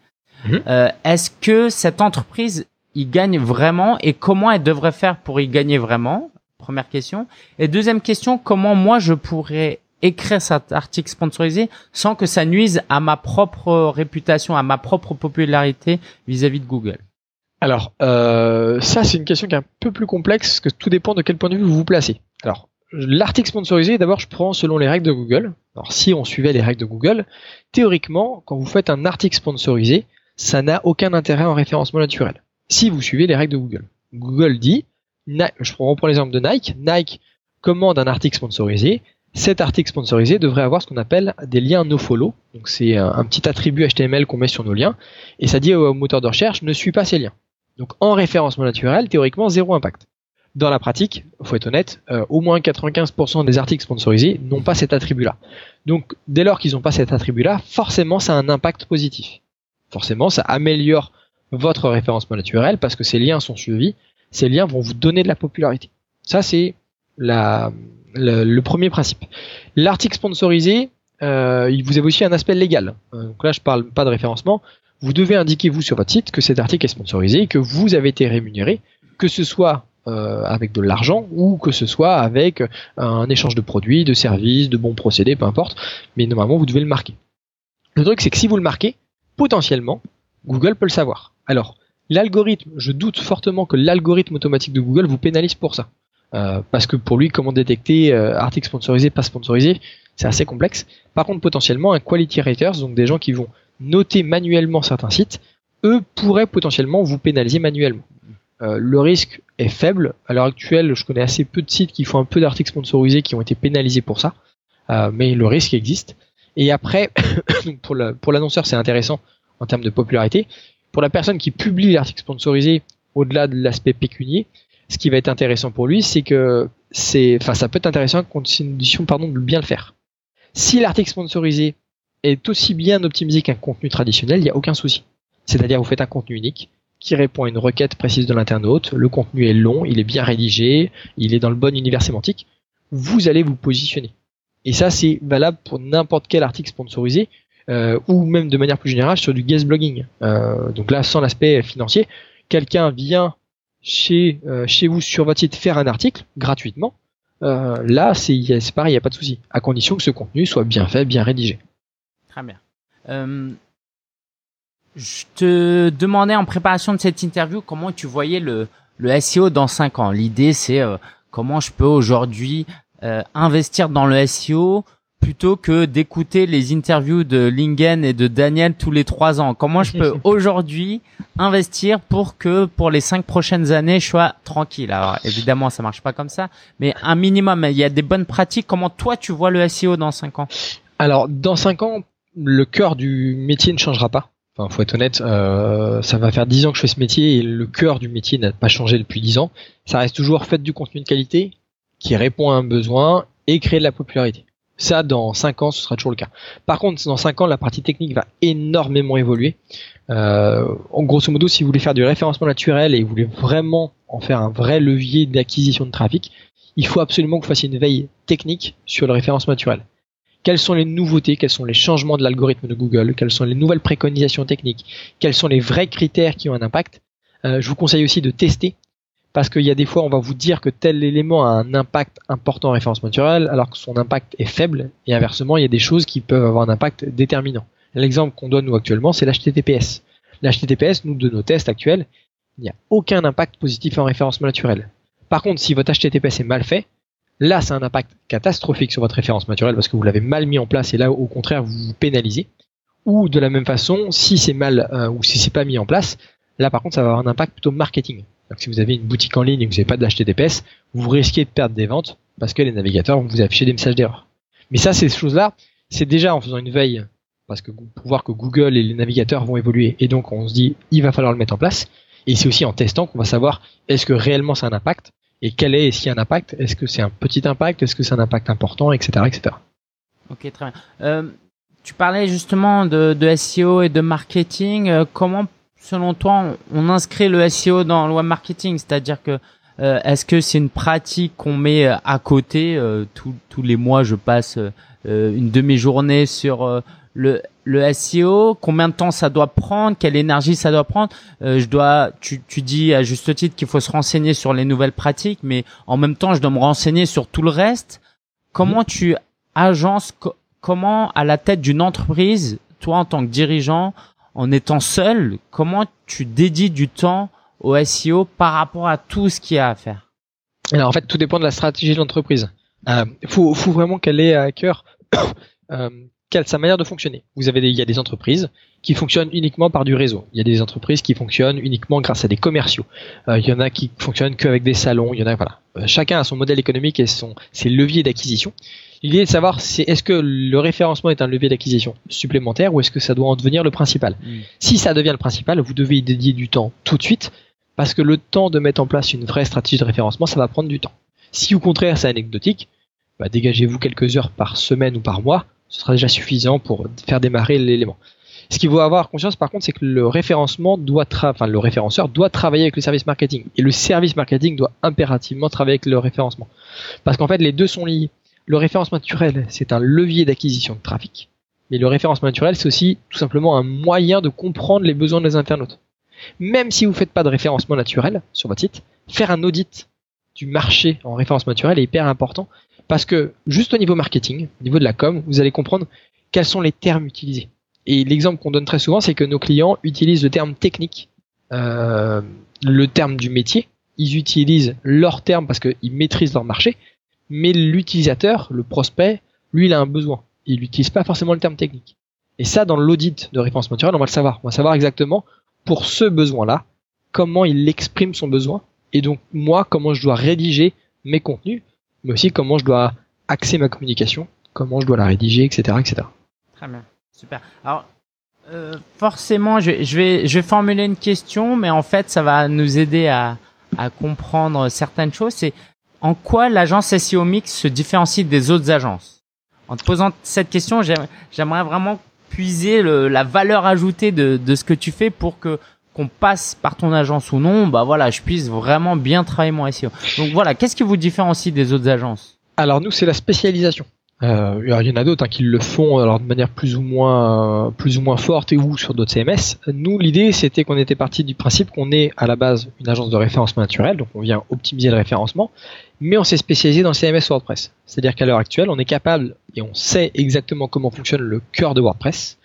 Mhm. Euh, est-ce que cette entreprise y gagne vraiment? Et comment elle devrait faire pour y gagner vraiment? Première question. Et deuxième question, comment moi je pourrais écrire cet article sponsorisé sans que ça nuise à ma propre réputation, à ma propre popularité vis-à-vis de Google? Alors, euh, ça c'est une question qui est un peu plus complexe parce que tout dépend de quel point de vue vous vous placez. Alors, l'article sponsorisé, d'abord je prends selon les règles de Google. Alors si on suivait les règles de Google, théoriquement, quand vous faites un article sponsorisé, ça n'a aucun intérêt en référencement naturel. Si vous suivez les règles de Google. Google dit, je reprends l'exemple de Nike, Nike commande un article sponsorisé, cet article sponsorisé devrait avoir ce qu'on appelle des liens nofollow. Donc c'est un, petit attribut HTML qu'on met sur nos liens et ça dit au moteur de recherche ne suit pas ces liens. Donc en référencement naturel, théoriquement zéro impact. Dans la pratique, faut être honnête, euh, au moins 95% des articles sponsorisés n'ont pas cet attribut-là. Donc dès lors qu'ils n'ont pas cet attribut-là, forcément ça a un impact positif. Forcément, ça améliore votre référencement naturel parce que ces liens sont suivis, ces liens vont vous donner de la popularité. Ça c'est le, premier principe. L'article sponsorisé, euh, il vous avez aussi un aspect légal. Euh, donc là, je parle pas de référencement. Vous devez indiquer vous sur votre site que cet article est sponsorisé et que vous avez été rémunéré, que ce soit euh, avec de l'argent ou que ce soit avec un échange de produits, de services, de bons procédés, peu importe. Mais normalement, vous devez le marquer. Le truc, c'est que si vous le marquez, potentiellement, Google peut le savoir. Alors, l'algorithme, je doute fortement que l'algorithme automatique de Google vous pénalise pour ça. Euh, parce que pour lui, comment détecter euh, article sponsorisé, pas sponsorisé, c'est assez complexe. Par contre, potentiellement, un quality raters, donc des gens qui vont noter manuellement certains sites, eux pourraient potentiellement vous pénaliser manuellement. Euh, le risque est faible. À l'heure actuelle, je connais assez peu de sites qui font un peu d'articles sponsorisés qui ont été pénalisés pour ça, mais le risque existe. Et après, [coughs] pour l'annonceur, c'est intéressant en termes de popularité. Pour la personne qui publie l'article sponsorisé, au-delà de l'aspect pécunier, ce qui va être intéressant pour lui, c'est que c'est, enfin, ça peut être intéressant à condition, de bien le faire. Si l'article sponsorisé est aussi bien optimisé qu'un contenu traditionnel, il n'y a aucun souci. C'est-à-dire, vous faites un contenu unique qui répond à une requête précise de l'internaute, le contenu est long, il est bien rédigé, il est dans le bon univers sémantique, vous allez vous positionner. Et ça, c'est valable pour n'importe quel article sponsorisé, euh, ou même de manière plus générale sur du guest blogging. Euh, donc là, sans l'aspect financier, quelqu'un vient chez, euh, chez vous sur votre site faire un article gratuitement, euh, là c'est pareil, il n'y a pas de souci, à condition que ce contenu soit bien fait, bien rédigé. Très bien. Euh, je te demandais en préparation de cette interview comment tu voyais le, le SEO dans 5 ans? L'idée c'est comment je peux aujourd'hui investir dans le SEO plutôt que d'écouter les interviews de Lingen et de Daniel tous les trois ans Comment je peux [laughs] aujourd'hui investir pour que pour les cinq prochaines années je sois tranquille? Alors évidemment ça marche pas comme ça, mais un minimum. Il y a des bonnes pratiques. Comment toi tu vois le SEO dans cinq ans? Alors dans cinq ans, le cœur du métier ne changera pas. Enfin, faut être honnête, euh, ça va faire dix ans que je fais ce métier et le cœur du métier n'a pas changé depuis dix ans. Ça reste toujours fait du contenu de qualité qui répond à un besoin et créer de la popularité. Ça, dans 5 ans, ce sera toujours le cas. Par contre, dans 5 ans, la partie technique va énormément évoluer. Euh, en grosso modo, si vous voulez faire du référencement naturel et vous voulez vraiment en faire un vrai levier d'acquisition de trafic, il faut absolument que vous fassiez une veille technique sur le référencement naturel. Quelles sont les nouveautés, quels sont les changements de l'algorithme de Google, quelles sont les nouvelles préconisations techniques, quels sont les vrais critères qui ont un impact? Euh, je vous conseille aussi de tester parce qu'il y a des fois on va vous dire que tel élément a un impact important en référencement naturel alors que son impact est faible et inversement il y a des choses qui peuvent avoir un impact déterminant. L'exemple qu'on donne nous actuellement c'est l'HTTPS. L'HTTPS, nous de nos tests actuels, il n'y a aucun impact positif en référencement naturel. Par contre si votre HTTPS est mal fait, là c'est un impact catastrophique sur votre référencement naturel parce que vous l'avez mal mis en place et là au contraire vous vous pénalisez. Ou de la même façon, si c'est mal euh, ou si c'est pas mis en place, là par contre ça va avoir un impact plutôt marketing. Donc si vous avez une boutique en ligne et que vous n'avez pas d'HTTPS, vous risquez de perdre des ventes parce que les navigateurs vont vous afficher des messages d'erreur. Mais ça, ces choses-là, c'est déjà en faisant une veille, parce que pour voir que Google et les navigateurs vont évoluer, et donc on se dit, il va falloir le mettre en place. Et c'est aussi en testant qu'on va savoir est-ce que réellement c'est un impact, et quel est, s'il y a un impact, est-ce que c'est un petit impact, est-ce que c'est un impact important, etc., etc. Ok, très bien. Euh, tu parlais justement de, de, SEO et de marketing. Euh, comment selon toi, on, inscrit le SEO dans le web marketing C'est-à-dire que Est-ce que c'est une pratique qu'on met à côté tous les mois Je passe une demi-journée sur le le SEO, combien de temps ça doit prendre, quelle énergie ça doit prendre? Euh, je dois, tu, tu dis à juste titre qu'il faut se renseigner sur les nouvelles pratiques, mais en même temps, je dois me renseigner sur tout le reste. Comment mhm. tu agences, comment à la tête d'une entreprise, toi en tant que dirigeant, en étant seul, comment tu dédies du temps au SEO par rapport à tout ce qu'il y a à faire Alors en fait, tout dépend de la stratégie de l'entreprise. Il euh, faut, faut vraiment qu'elle ait à cœur [coughs] euh, sa manière de fonctionner. Vous avez des, il y a des entreprises qui fonctionnent uniquement par du réseau. Il y a des entreprises qui fonctionnent uniquement grâce à des commerciaux. Euh, il y en a qui fonctionnent qu'avec des salons. Il y en a voilà. Euh, chacun a son modèle économique et son ses leviers d'acquisition. L'idée est de savoir c'est est-ce que le référencement est un levier d'acquisition supplémentaire ou est-ce que ça doit en devenir le principal. Mm. Si ça devient le principal, vous devez y dédier du temps tout de suite parce que le temps de mettre en place une vraie stratégie de référencement, ça va prendre du temps. Si au contraire c'est anecdotique, bah, dégagez-vous quelques heures par semaine ou par mois ce sera déjà suffisant pour faire démarrer l'élément. Ce qu'il faut avoir conscience par contre, c'est que le référencement doit, enfin le référenceur doit travailler avec le service marketing et le service marketing doit impérativement travailler avec le référencement, parce qu'en fait les deux sont liés. Le référencement naturel, c'est un levier d'acquisition de trafic, mais le référencement naturel, c'est aussi tout simplement un moyen de comprendre les besoins des internautes. Même si vous ne faites pas de référencement naturel sur votre site, faire un audit du marché en référencement naturel est hyper important parce que juste au niveau marketing, au niveau de la com, vous allez comprendre quels sont les termes utilisés. Et l'exemple qu'on donne très souvent, c'est que nos clients utilisent le terme technique, euh, le terme du métier. Ils utilisent leur terme parce qu'ils maîtrisent leur marché, mais l'utilisateur, le prospect, lui, il a un besoin. Il n'utilise pas forcément le terme technique. Et ça, dans l'audit de référencement naturel, on va le savoir. On va savoir exactement pour ce besoin-là, comment il exprime son besoin, et donc moi, comment je dois rédiger mes contenus mais aussi comment je dois axer ma communication, comment je dois la rédiger, etc., etc. Très bien, super. Alors, euh, forcément, je, je, vais, je vais formuler une question, mais en fait, ça va nous aider à, à comprendre certaines choses. C'est en quoi l'agence SEO Mix se différencie des autres agences? En te posant cette question, j'aimerais vraiment puiser la valeur ajoutée de, de ce que tu fais pour que qu'on passe par ton agence ou non, bah voilà, je puisse vraiment bien travailler mon SEO. Donc voilà, qu'est-ce qui vous différencie des autres agences? Alors nous, c'est la spécialisation. Euh, il y en a d'autres hein, qui le font alors de manière plus ou moins plus ou moins forte et ou sur d'autres CMS. Nous, l'idée c'était qu'on était parti du principe qu'on est à la base une agence de référencement naturel, donc on vient optimiser le référencement, mais on s'est spécialisé dans le CMS WordPress. C'est-à-dire qu'à l'heure actuelle, on est capable et on sait exactement comment fonctionne le cœur de WordPress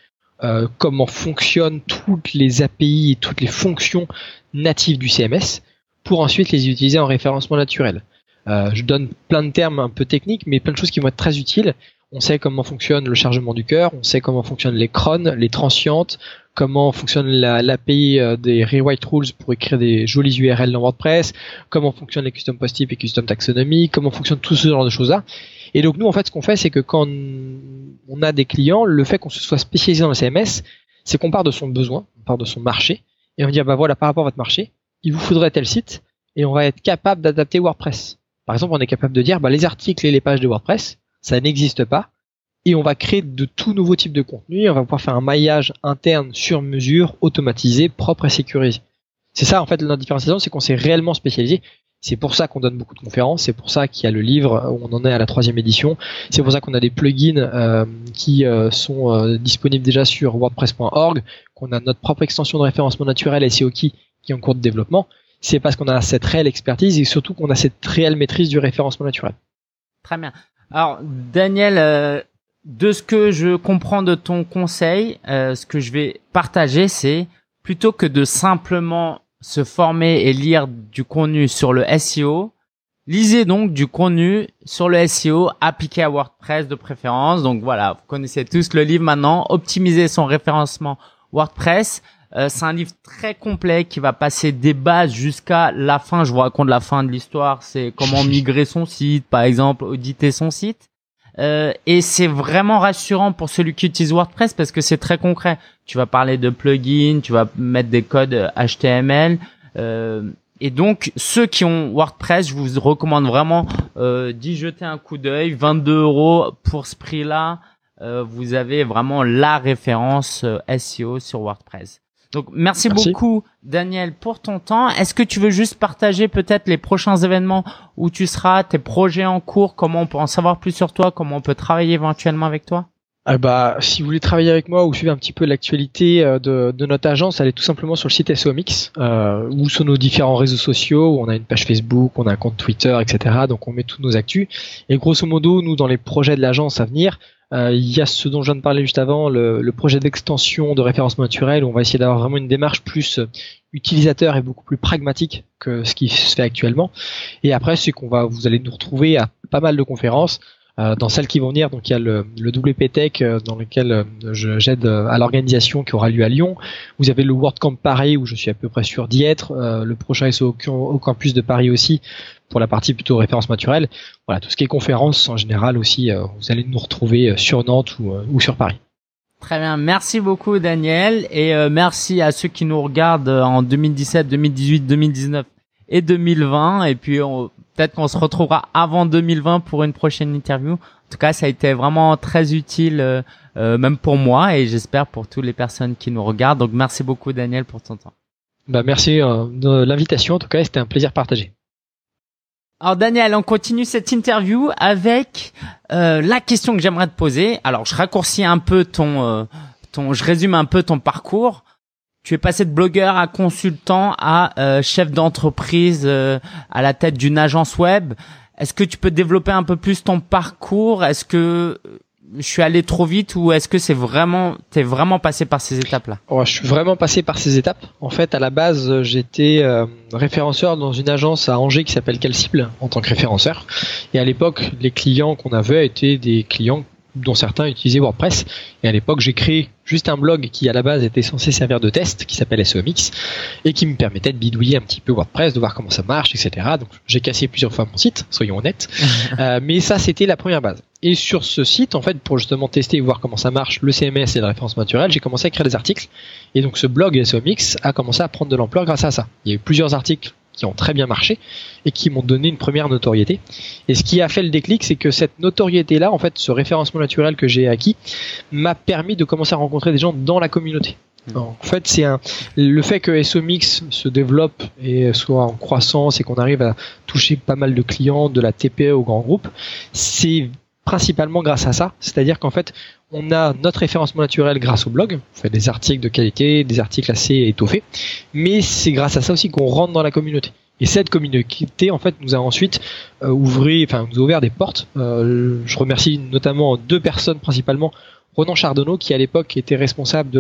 euh, comment fonctionnent toutes les API et toutes les fonctions natives du CMS pour ensuite les utiliser en référencement naturel. Euh, je donne plein de termes un peu techniques, mais plein de choses qui vont être très utiles. On sait comment fonctionne le chargement du cœur, on sait comment fonctionnent les crons, les transientes, comment fonctionne l'API euh, des rewrite rules pour écrire des jolies URL dans WordPress, comment fonctionnent les custom post types et custom taxonomy, comment fonctionne tout ce genre de choses-là. Et donc nous, en fait, ce qu'on fait, c'est que quand on a des clients, le fait qu'on se soit spécialisé dans le CMS, c'est qu'on part de son besoin, on part de son marché, et on dit, ah bah voilà, par rapport à votre marché, il vous faudrait tel site, et on va être capable d'adapter WordPress. Par exemple, on est capable de dire, bah, les articles et les pages de WordPress, ça n'existe pas, et on va créer de tout nouveaux types de contenus, on va pouvoir faire un maillage interne sur mesure, automatisé, propre et sécurisé. C'est ça, en fait, la différenciation, c'est qu'on s'est réellement spécialisé. C'est pour ça qu'on donne beaucoup de conférences, c'est pour ça qu'il y a le livre, où on en est à la troisième édition, c'est pour ça qu'on a des plugins euh, qui euh, sont euh, disponibles déjà sur wordpress.org, qu'on a notre propre extension de référencement naturel SEO qui est en cours de développement. C'est parce qu'on a cette réelle expertise et surtout qu'on a cette réelle maîtrise du référencement naturel. Très bien. Alors Daniel, de ce que je comprends de ton conseil, ce que je vais partager, c'est plutôt que de simplement se former et lire du contenu sur le SEO, lisez donc du contenu sur le SEO appliqué à WordPress de préférence. Donc voilà, vous connaissez tous le livre maintenant, optimiser son référencement WordPress. Euh, c'est un livre très complet qui va passer des bases jusqu'à la fin. Je vous raconte la fin de l'histoire. C'est comment [laughs] migrer son site, par exemple, auditer son site. Euh, et c'est vraiment rassurant pour celui qui utilise WordPress parce que c'est très concret. Tu vas parler de plugins, tu vas mettre des codes HTML. Euh, et donc, ceux qui ont WordPress, je vous recommande vraiment euh, d'y jeter un coup d'œil. 22 euros pour ce prix-là. Euh, vous avez vraiment la référence SEO sur WordPress. Donc merci, beaucoup Daniel pour ton temps. Est-ce que tu veux juste partager peut-être les prochains événements où tu seras, tes projets en cours, comment on peut en savoir plus sur toi, comment on peut travailler éventuellement avec toi? Ah bah, si vous voulez travailler avec moi ou suivre un petit peu l'actualité euh, de, de, notre agence, allez tout simplement sur le site SOMix euh, ou sur nos différents réseaux sociaux. Où on a une page Facebook, on a un compte Twitter, etc. Donc on met tous nos actus. Et grosso modo, nous dans les projets de l'agence à venir, euh, il y a ce dont je viens de parler juste avant, le, projet d'extension de référencement naturel. Où on va essayer d'avoir vraiment une démarche plus utilisateur et beaucoup plus pragmatique que ce qui se fait actuellement. Et après, c'est qu'on va, vous allez nous retrouver à pas mal de conférences. Euh, dans celles qui vont venir, donc il y a le, le euh, dans lequel euh, j'aide à l'organisation qui aura lieu à Lyon. Vous avez le WordCamp Paris où je suis à peu près sûr d'y être. le prochain SO au, campus de Paris aussi pour la partie plutôt référence naturelle. Voilà, tout ce qui est conférence en général aussi, vous allez nous retrouver sur Nantes ou, ou sur Paris. Très bien, merci beaucoup Daniel et merci à ceux qui nous regardent en 2017, 2018, 2019 et 2020 et puis on, peut-être qu'on se retrouvera avant 2020 pour une prochaine interview. En tout cas, ça a été vraiment très utile, euh, euh, même pour moi, et j'espère pour toutes les personnes qui nous regardent. Donc, merci beaucoup, Daniel, pour ton temps. Bah, merci euh, de l'invitation. En tout cas, c'était un plaisir partagé. Alors Daniel, on continue cette interview avec la question que j'aimerais te poser. Alors je raccourcis un peu ton, ton, je résume un peu ton parcours tu es passé de blogueur à consultant à euh, chef d'entreprise euh, à la tête d'une agence web. Est-ce que tu peux développer un peu plus ton parcours? Est-ce que je suis allé trop vite ou est-ce que c'est vraiment t'es vraiment passé par ces étapes-là? Oh, Je suis vraiment passé par ces étapes. En fait, à la base, j'étais euh, référenceur dans une agence à Angers qui s'appelle Calcible en tant que référenceur. Et à l'époque, les clients qu'on avait étaient des clients dont certains utilisaient WordPress. Et à l'époque, j'ai créé juste un blog qui à la base était censé servir de test, qui s'appelle SEOMix, et qui me permettait de bidouiller un petit peu WordPress, de voir comment ça marche, etc. Donc j'ai cassé plusieurs fois mon site, soyons honnêtes. [laughs] euh, mais ça, c'était la première base. Et sur ce site, en fait, pour justement tester et voir comment ça marche, le CMS et la référence naturelle, j'ai commencé à créer des articles. Et donc ce blog SEOMix a commencé à prendre de l'ampleur grâce à ça. Il y a eu plusieurs articles qui ont très bien marché et qui m'ont donné une première notoriété. Et ce qui a fait le déclic, c'est que cette notoriété-là, en fait, ce référencement naturel que j'ai acquis, m'a permis de commencer à rencontrer des gens dans la communauté. Mmh. En fait, c'est un le fait que SOMix se développe et soit en croissance et qu'on arrive à toucher pas mal de clients de la TPE au grand groupe, c'est principalement grâce à ça. C'est-à-dire qu'en fait, on a notre référencement naturel grâce au blog, on fait des articles de qualité, des articles assez étoffés, mais c'est grâce à ça aussi qu'on rentre dans la communauté. Et cette communauté, en fait, nous a ensuite euh, ouvert, enfin, nous ouvert des portes. Euh, je remercie notamment deux personnes principalement. Ronan Chardonneau, qui à l'époque était responsable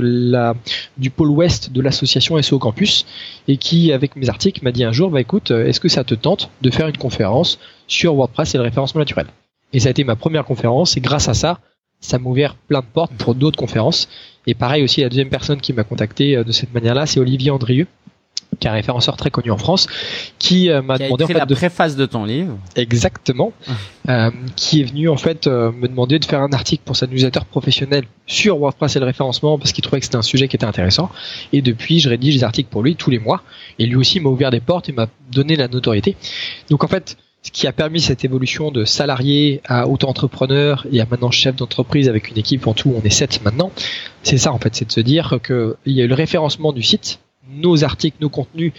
du pôle ouest de l'association SO Campus, et qui, avec mes articles, m'a dit un jour, bah écoute, est-ce que ça te tente de faire une conférence sur WordPress et le référencement naturel? Et ça a été ma première conférence, et grâce à ça, ça m'a ouvert plein de portes pour d'autres conférences. Et pareil aussi, la deuxième personne qui m'a contacté euh, de cette manière-là, c'est Olivier Andrieux, qui est un référenceur très connu en France, qui euh, m'a demandé en fait la de préface de ton livre. Exactement, euh, qui est venu en fait me demander de faire un article pour sa newsletter professionnelle sur WordPress et le référencement parce qu'il trouvait que c'était un sujet qui était intéressant. Et depuis, je rédige des articles pour lui tous les mois. Et lui aussi m'a ouvert des portes et m'a donné la notoriété. Donc en fait, ce qui a permis cette évolution de salarié à auto-entrepreneur et à maintenant chef d'entreprise avec une équipe en tout, on est sept maintenant. C'est ça en fait, c'est de se dire qu'il y a eu le référencement du site, nos articles, nos contenus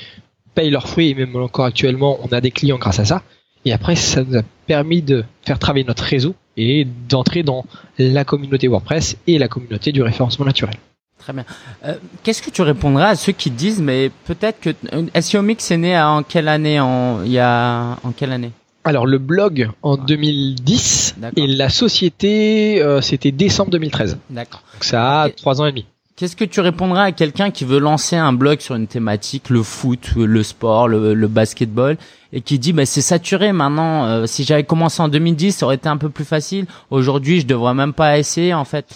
payent leurs fruits et même encore actuellement, on a des clients grâce à ça. Et après, ça nous a permis de faire travailler notre réseau et d'entrer dans la communauté WordPress et la communauté du référencement naturel. Très bien. Euh, qu'est-ce que tu répondras à ceux qui disent, mais peut-être que euh, SEO Mix est né en quelle année en, il y a, en quelle année? Alors le blog en 2010 et la société euh, c'était décembre 2013. D'accord. Donc ça a trois ans et demi. Qu'est-ce que tu répondras à quelqu'un qui veut lancer un blog sur une thématique, le foot, le sport, le, basketball, et qui dit mais c'est saturé maintenant. si j'avais commencé en 2010, ça aurait été un peu plus facile. Aujourd'hui, je devrais même pas essayer en fait.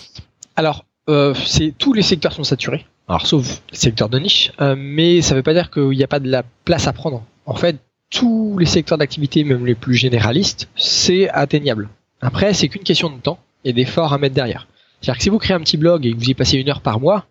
Alors euh, c'est tous les secteurs sont saturés. Alors sauf le secteur de niche, euh, mais ça ne veut pas dire qu'il n'y a pas de la place à prendre. En fait, tous les secteurs d'activité, même les plus généralistes, c'est atteignable. Après, c'est qu'une question de temps et d'efforts à mettre derrière. C'est-à-dire que si vous créez un petit blog et que vous y passez une heure par mois,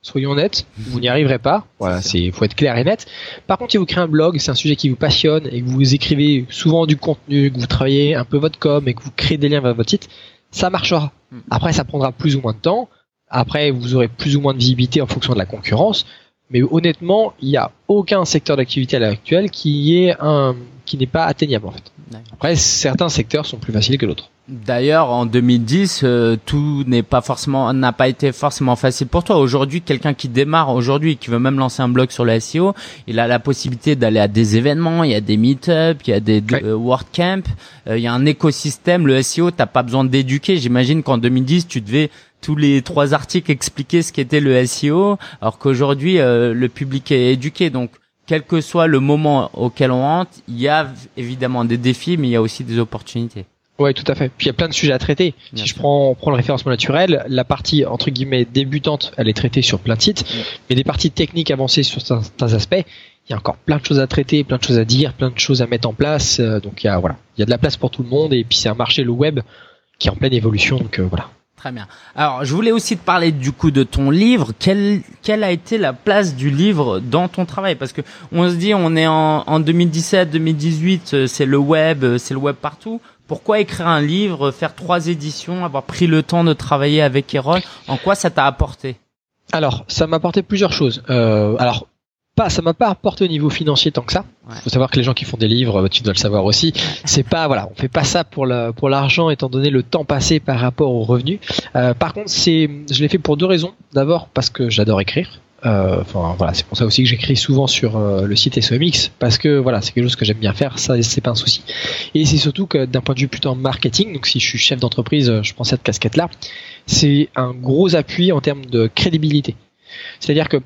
soyons honnêtes, vous n'y arriverez pas. Voilà, c'est faut être clair et net. Par contre, si vous créez un blog, c'est un sujet qui vous passionne et que vous écrivez souvent du contenu, que vous travaillez un peu votre com et que vous créez des liens vers votre site, ça marchera. Hmm. Après, ça prendra plus ou moins de temps. Après, vous aurez plus ou moins de visibilité en fonction de la concurrence. Mais honnêtement, il n'y a aucun secteur d'activité à l'heure actuelle qui est un qui n'est pas atteignable en fait. Après, certains secteurs sont plus faciles que d'autres. D'ailleurs, en 2010, euh, tout n'est pas forcément, n'a pas été forcément facile pour toi. Aujourd'hui, quelqu'un qui démarre aujourd'hui, qui veut même lancer un blog sur le SEO, il a la possibilité d'aller à des événements, il y a des meet-ups, il y a des ouais. Euh, WordCamp, euh, il y a un écosystème. Le SEO, t'as pas besoin d'éduquer. J'imagine qu'en 2010, tu devais tous les trois articles expliquer ce qu'était le SEO, alors qu'aujourd'hui, le public est éduqué. Donc, quel que soit le moment auquel on rentre, il y a évidemment des défis, mais il y a aussi des opportunités. Ouais, tout à fait. Puis il y a plein de sujets à traiter. si je prends, prends le référencement naturel, la partie entre guillemets débutante, elle est traitée sur plein de sites, mais des parties techniques avancées sur certains aspects, il y a encore plein de choses à traiter, plein de choses à dire, plein de choses à mettre en place. Euh, donc il y a voilà, il y a de la place pour tout le monde et puis c'est un marché le web qui est en pleine évolution. Donc euh, voilà. Très bien. Alors, je voulais aussi te parler du coup de ton livre. Quelle, quelle a été la place du livre dans ton travail? Parce que on se dit, on est en, en 2017, 2018, euh, c'est le web, c'est le web partout. Pourquoi écrire un livre, faire trois éditions, avoir pris le temps de travailler avec Erol? En quoi ça t'a apporté? Alors, ça m'a apporté plusieurs choses. Euh, alors, pas, ça m'a pas apporté au niveau financier tant que ça. Il faut savoir que les gens qui font des livres, tu dois le savoir aussi, c'est pas voilà, on fait pas ça pour la, pour l'argent étant donné le temps passé par rapport aux revenus. Euh, par contre, c'est, je l'ai fait pour deux raisons. D'abord parce que j'adore écrire. Euh, enfin voilà, c'est pour ça aussi que j'écris souvent sur euh, le site SOMX parce que voilà, c'est quelque chose que j'aime bien faire, ça c'est pas un souci. Et c'est surtout que d'un point de vue plutôt marketing, donc si je suis chef d'entreprise, je prends cette casquette là, c'est un gros appui en termes de crédibilité. C'est-à-dire que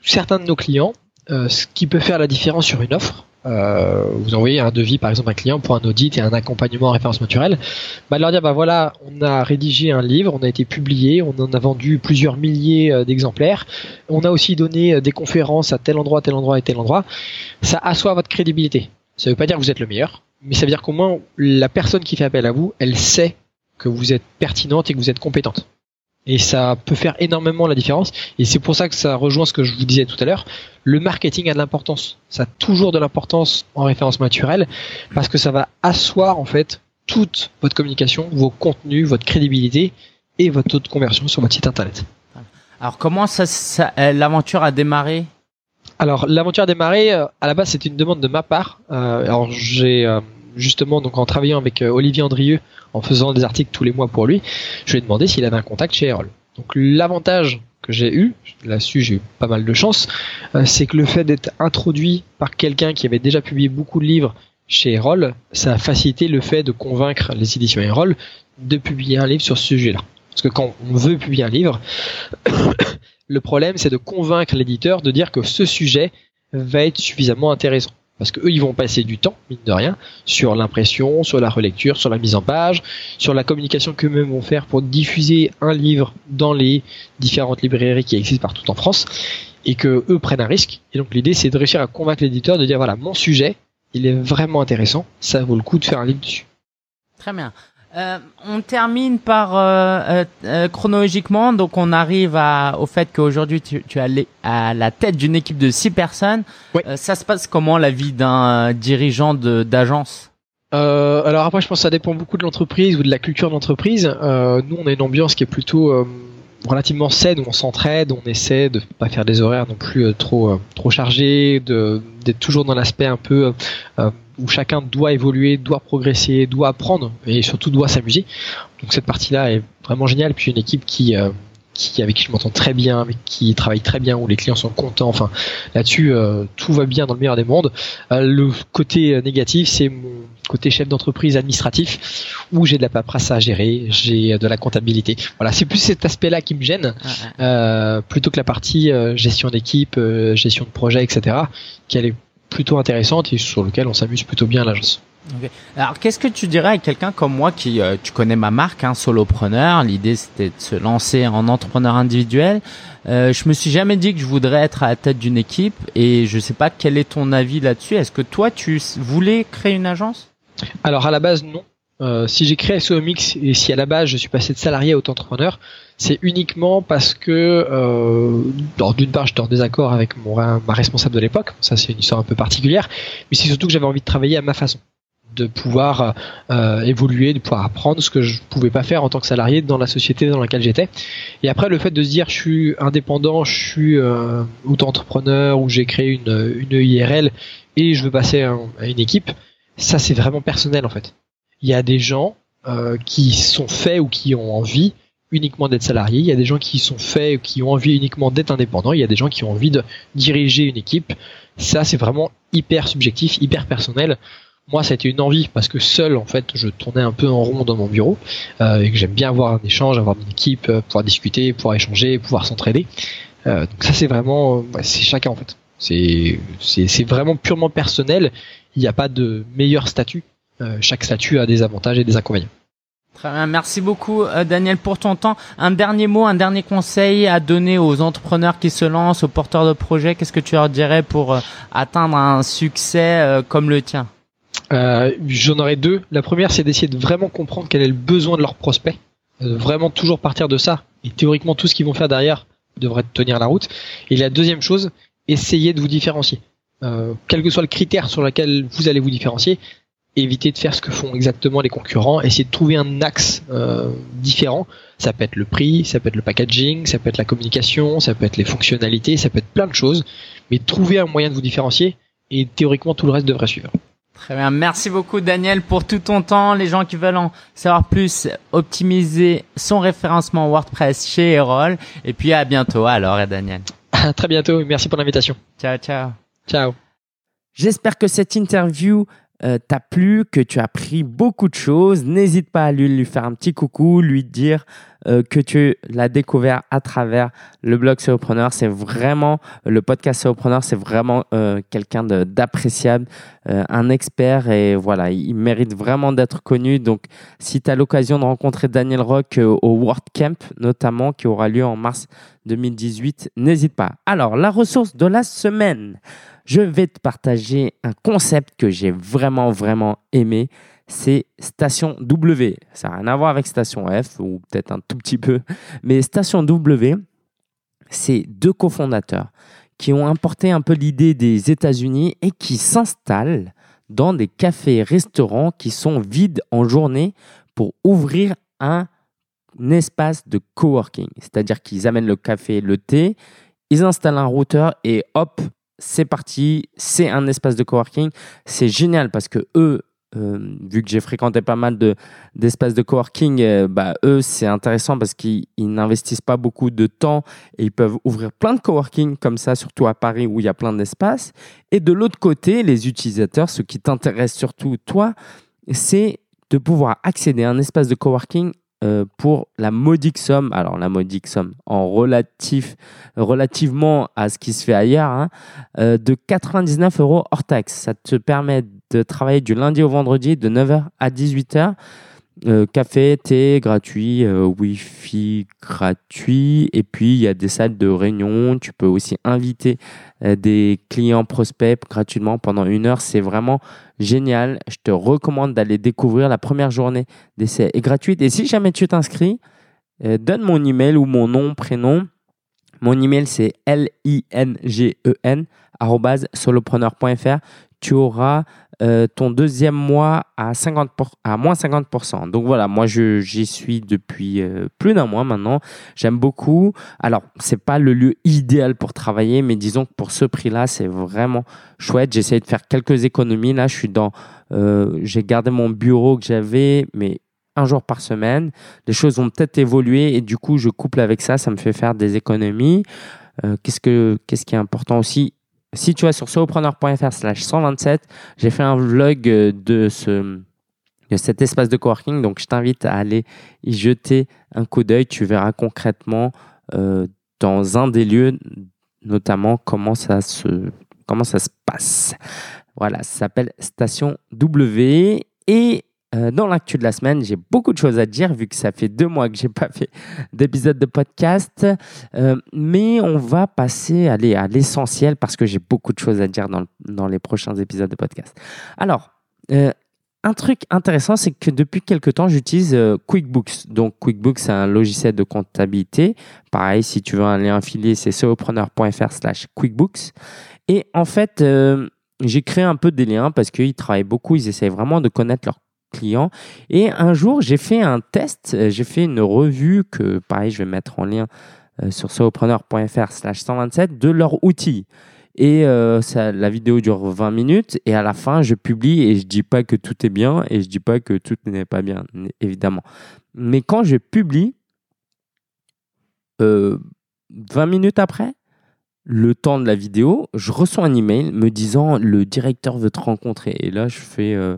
certains de nos clients, ce qui peut faire la différence sur une offre, euh, vous envoyez un devis par exemple à un client pour un audit et un accompagnement en référence naturelle, bah de leur dire bah voilà, on a rédigé un livre, on a été publié, on en a vendu plusieurs milliers euh, d'exemplaires, on a aussi donné euh, des conférences à tel endroit, tel endroit et tel endroit, ça assoit votre crédibilité. Ça veut pas dire que vous êtes le meilleur, mais ça veut dire qu'au moins la personne qui fait appel à vous, elle sait que vous êtes pertinente et que vous êtes compétente et ça peut faire énormément la différence. Et c'est pour ça que ça rejoint ce que je vous disais tout à l'heure. Le marketing a de l'importance. Ça a toujours de l'importance en référence naturelle parce que ça va asseoir en fait toute votre communication, vos contenus, votre crédibilité et votre taux de conversion sur votre site internet. Alors comment ça, ça euh, l'aventure a démarré? Alors l'aventure a démarré. Euh, à la base, c'était une demande de ma part. Euh, alors j'ai justement donc en travaillant avec euh, Olivier Andrieux, en faisant des articles tous les mois pour lui, je lui ai demandé s'il avait un contact chez Erol. Donc l'avantage que j'ai eu, là-dessus j'ai eu pas mal de chance, euh, c'est que le fait d'être introduit par quelqu'un qui avait déjà publié beaucoup de livres chez Erol, ça a facilité le fait de convaincre les éditions Erol de publier un livre sur ce sujet-là. Parce que quand on veut publier un livre, [coughs] le problème c'est de convaincre l'éditeur de dire que ce sujet va être suffisamment intéressant. Parce qu'eux, ils vont passer du temps, mine de rien, sur l'impression, sur la relecture, sur la mise en page, sur la communication qu'eux-mêmes vont faire pour diffuser un livre dans les différentes librairies qui existent partout en France, et que eux prennent un risque. Et donc l'idée, c'est de réussir à convaincre l'éditeur de dire voilà, mon sujet, il est vraiment intéressant, ça vaut le coup de faire un livre dessus. Très bien. Euh, on termine par euh, euh, euh, chronologiquement, donc on arrive à, au fait qu'aujourd'hui tu, tu es à la tête d'une équipe de six personnes. Euh, ça se passe comment la vie d'un dirigeant d'agence? Alors après, je pense que ça dépend beaucoup de l'entreprise ou de la culture de l'entreprise. nous, on a une ambiance qui est plutôt relativement saine où on s'entraide, on essaie de pas faire des horaires non plus trop trop chargés, d'être toujours dans l'aspect un peu où chacun doit évoluer, doit progresser, doit apprendre et surtout doit s'amuser. Donc cette partie-là est vraiment géniale. Puis une équipe qui, euh, qui avec qui je m'entends très bien, avec qui travaille très bien, où les clients sont contents. Enfin là-dessus, euh, tout va bien dans le meilleur des mondes. Euh, le côté négatif, c'est mon côté chef d'entreprise administratif où j'ai de la paperasse à gérer, j'ai de la comptabilité. Voilà, c'est plus cet aspect-là qui me gêne plutôt que la partie gestion d'équipe, gestion de projet, etc. qui est plutôt intéressante et sur lequel on s'amuse plutôt bien à l'agence. Alors, qu'est-ce que tu dirais à quelqu'un comme moi qui, euh, tu connais ma marque, hein, solopreneur? L'idée, c'était de se lancer en entrepreneur individuel. Euh, je me suis jamais dit que je voudrais être à la tête d'une équipe et je sais pas quel est ton avis là-dessus. Est-ce que toi, tu voulais créer une agence? Alors, à la base, non. Euh, si j'ai créé SOMX et si à la base je suis passé de salarié à auto-entrepreneur, c'est uniquement parce que, euh, d'une part, j'étais en désaccord avec mon, ma responsable de l'époque, ça c'est une histoire un peu particulière, mais c'est surtout que j'avais envie de travailler à ma façon. De pouvoir euh, évoluer, de pouvoir apprendre ce que je pouvais pas faire en tant que salarié dans la société dans laquelle j'étais. Et après, le fait de se dire je suis indépendant, je suis euh, auto-entrepreneur ou j'ai créé une, une IRL et je veux passer à, une équipe, ça c'est vraiment personnel en fait. Il y a des gens euh, qui sont faits ou qui ont envie uniquement d'être salariés, il y a des gens qui sont faits ou qui ont envie uniquement d'être indépendants, il y a des gens qui ont envie de diriger une équipe. Ça c'est vraiment hyper subjectif, hyper personnel moi été une envie parce que seul en fait je tournais un peu en rond dans mon bureau euh, et que j'aime bien avoir un échange, avoir une équipe, euh, pouvoir discuter, pouvoir échanger, pouvoir s'entraider. Euh, donc ça c'est vraiment c'est chacun en fait. C'est c'est vraiment purement personnel. Il n'y a pas de meilleur statut. chaque statut a des avantages et des inconvénients. Très bien, merci beaucoup Daniel pour ton temps. Un dernier mot, un dernier conseil à donner aux entrepreneurs qui se lancent, aux porteurs de projets. Qu'est-ce que tu leur dirais pour atteindre un succès comme le tien? Euh, J'en aurais deux. La première, c'est d'essayer de vraiment comprendre quel est le besoin de leurs prospects. Euh, vraiment toujours partir de ça. Et théoriquement, tout ce qu'ils vont faire derrière devrait tenir la route. Et la deuxième chose, essayez de vous différencier. Euh, quel que soit le critère sur lequel vous allez vous différencier, évitez de faire ce que font exactement les concurrents, essayez de trouver un axe euh, différent. Ça peut être le prix, ça peut être le packaging, ça peut être la communication, ça peut être les fonctionnalités, ça peut être plein de choses, mais trouvez un moyen de vous différencier et théoriquement tout le reste devrait suivre. Très bien. Merci beaucoup, Daniel, pour tout ton temps. Les gens qui veulent en savoir plus, optimiser son référencement WordPress chez Erol. Et puis, à bientôt, alors, et Daniel. À très bientôt. Merci pour l'invitation. Ciao, ciao. Ciao. J'espère que cette interview euh, t'a plu, que tu as appris beaucoup de choses, n'hésite pas à lui, faire un petit coucou, lui dire euh, que tu l'as découvert à travers le blog Solopreneur. C'est vraiment, le podcast Solopreneur, c'est vraiment euh, quelqu'un d'appréciable, un expert et voilà, il mérite vraiment d'être connu. Donc, si tu as l'occasion de rencontrer Daniel Rock au WordCamp, notamment, qui aura lieu en mars 2018, n'hésite pas. Alors, la ressource de la semaine je vais te partager un concept que j'ai vraiment, vraiment aimé. C'est Station W. Ça n'a rien à voir avec Station F, ou peut-être un tout petit peu. Mais Station W, c'est deux cofondateurs qui ont importé un peu l'idée des États-Unis et qui s'installent dans des cafés-restaurants qui sont vides en journée pour ouvrir un espace de coworking. C'est-à-dire qu'ils amènent le café, le thé, ils installent un routeur et hop, c'est parti, c'est un espace de coworking. C'est génial parce que eux, euh, vu que j'ai fréquenté pas mal de, d'espaces de coworking, euh, bah, eux, c'est intéressant parce qu'ils n'investissent pas beaucoup de temps et ils peuvent ouvrir plein de coworking comme ça, surtout à Paris où il y a plein d'espaces. Et de l'autre côté, les utilisateurs, ce qui t'intéresse surtout toi, c'est de pouvoir accéder à un espace de coworking euh, pour la modique somme, alors la modique somme en relatif, relativement à ce qui se fait ailleurs, hein, euh, de 99 euros hors taxe. Ça te permet de travailler du lundi au vendredi de 9h à 18h euh, café, thé gratuit, euh, Wi-Fi gratuit. Et puis, il y a des salles de réunion. Tu peux aussi inviter euh, des clients prospects gratuitement pendant une heure. C'est vraiment génial. Je te recommande d'aller découvrir. La première journée d'essai est gratuite. Et si jamais tu t'inscris, donne mon email ou mon nom, prénom. Mon email, c'est L-I-N-G-E-N, solopreneur.fr. Tu auras euh, ton deuxième mois à, 50 à moins 50%. Donc voilà, moi j'y suis depuis euh, plus d'un mois maintenant. J'aime beaucoup. Alors, c'est pas le lieu idéal pour travailler, mais disons que pour ce prix-là, c'est vraiment chouette. J'essaie de faire quelques économies. Là, je suis dans. Euh, j'ai gardé mon bureau que j'avais, mais un jour par semaine. Les choses vont peut-être évoluer et du coup, je couple avec ça. Ça me fait faire des économies. qu'est-ce, que, qu'est-ce qui est important aussi? Si tu vas sur solopreneur.fr slash 127, j'ai fait un vlog euh, de, ce, de cet espace de coworking. Donc, je t'invite à aller y jeter un coup d'œil. Tu verras concrètement euh, dans un des lieux, notamment comment ça se, comment ça se passe. Voilà, ça s'appelle Station W. Et euh, dans l'actu de la semaine, j'ai beaucoup de choses à dire vu que ça fait deux mois que j'ai pas fait d'épisode de podcast. Euh, mais on va passer aller à l'essentiel parce que j'ai beaucoup de choses à dire dans, dans, les prochains épisodes de podcast. Alors, euh, un truc intéressant, c'est que depuis quelques temps, j'utilise QuickBooks. Donc, QuickBooks, c'est un logiciel de comptabilité. Pareil, si tu veux un lien affilié, c'est solopreneur.fr slash QuickBooks. Et en fait, j'ai créé un peu des liens parce qu'ils travaillent beaucoup, ils essayent vraiment de connaître leurs clients. Et un jour, j'ai fait un test, j'ai fait une revue que, pareil, je vais mettre en lien sur solopreneur.fr slash 127 de leur outil. Et euh, la vidéo dure 20 minutes et à la fin, je publie et je dis pas que tout est bien et je dis pas que tout n'est pas bien, évidemment. Mais quand je publie, 20 euh, minutes après, le temps de la vidéo, je reçois un email me disant le directeur veut te rencontrer. Et là, je fais euh,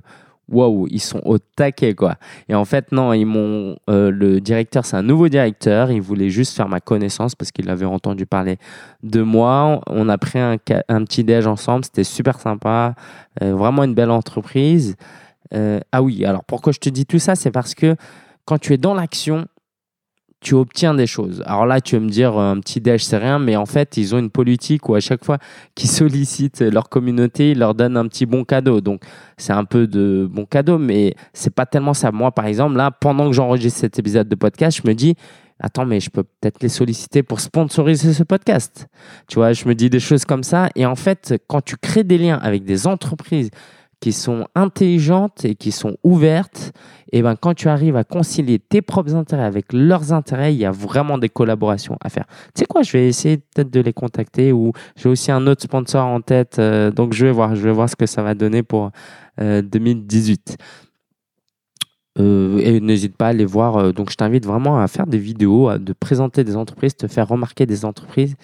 waouh, ils sont au taquet quoi. Et en fait non, ils m'ont euh, le directeur, c'est un nouveau directeur, il voulait juste faire ma connaissance parce qu'il avait entendu parler de moi. On a pris un, petit déj ensemble, c'était super sympa, euh, vraiment une belle entreprise. Euh, ah oui, alors pourquoi je te dis tout ça, c'est parce que quand tu es dans l'action, tu obtiens des choses. Alors là, tu vas me dire, un petit déj, c'est rien, mais en fait, ils ont une politique où à chaque fois qu'ils sollicitent leur communauté, ils leur donnent un petit bon cadeau. Donc, c'est un peu de bon cadeau, mais c'est pas tellement ça. Moi, par exemple, là, pendant que j'enregistre cet épisode de podcast, je me dis, attends, mais je peux peut-être les solliciter pour sponsoriser ce podcast. Tu vois, je me dis des choses comme ça. Et en fait, quand tu crées des liens avec des entreprises qui sont intelligentes et qui sont ouvertes, et ben quand tu arrives à concilier tes propres intérêts avec leurs intérêts, il y a vraiment des collaborations à faire. Tu sais quoi, je vais essayer peut-être de les contacter ou j'ai aussi un autre sponsor en tête, euh, donc je vais voir, je vais voir ce que ça va donner pour 2018. Euh, euh, et n'hésite pas à les voir. donc, je t'invite vraiment à faire des vidéos, à de présenter des entreprises, te faire remarquer des entreprises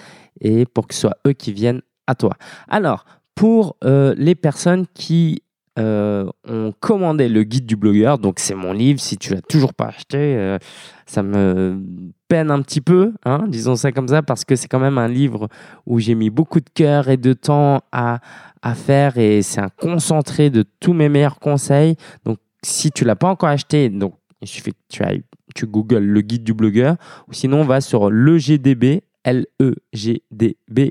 et pour que ce soit eux qui viennent à toi. Alors, pour les personnes qui euh, ont commandé le guide du blogueur. Donc, c'est mon livre. Si tu l'as toujours pas acheté, euh, ça me peine un petit peu, hein, disons ça comme ça, parce que c'est quand même un livre où j'ai mis beaucoup de cœur et de temps à, à faire et c'est un concentré de tous mes meilleurs conseils. Donc, si tu l'as pas encore acheté, donc il suffit que tu googles le guide du blogueur ou sinon on va sur le GDB legdb.fr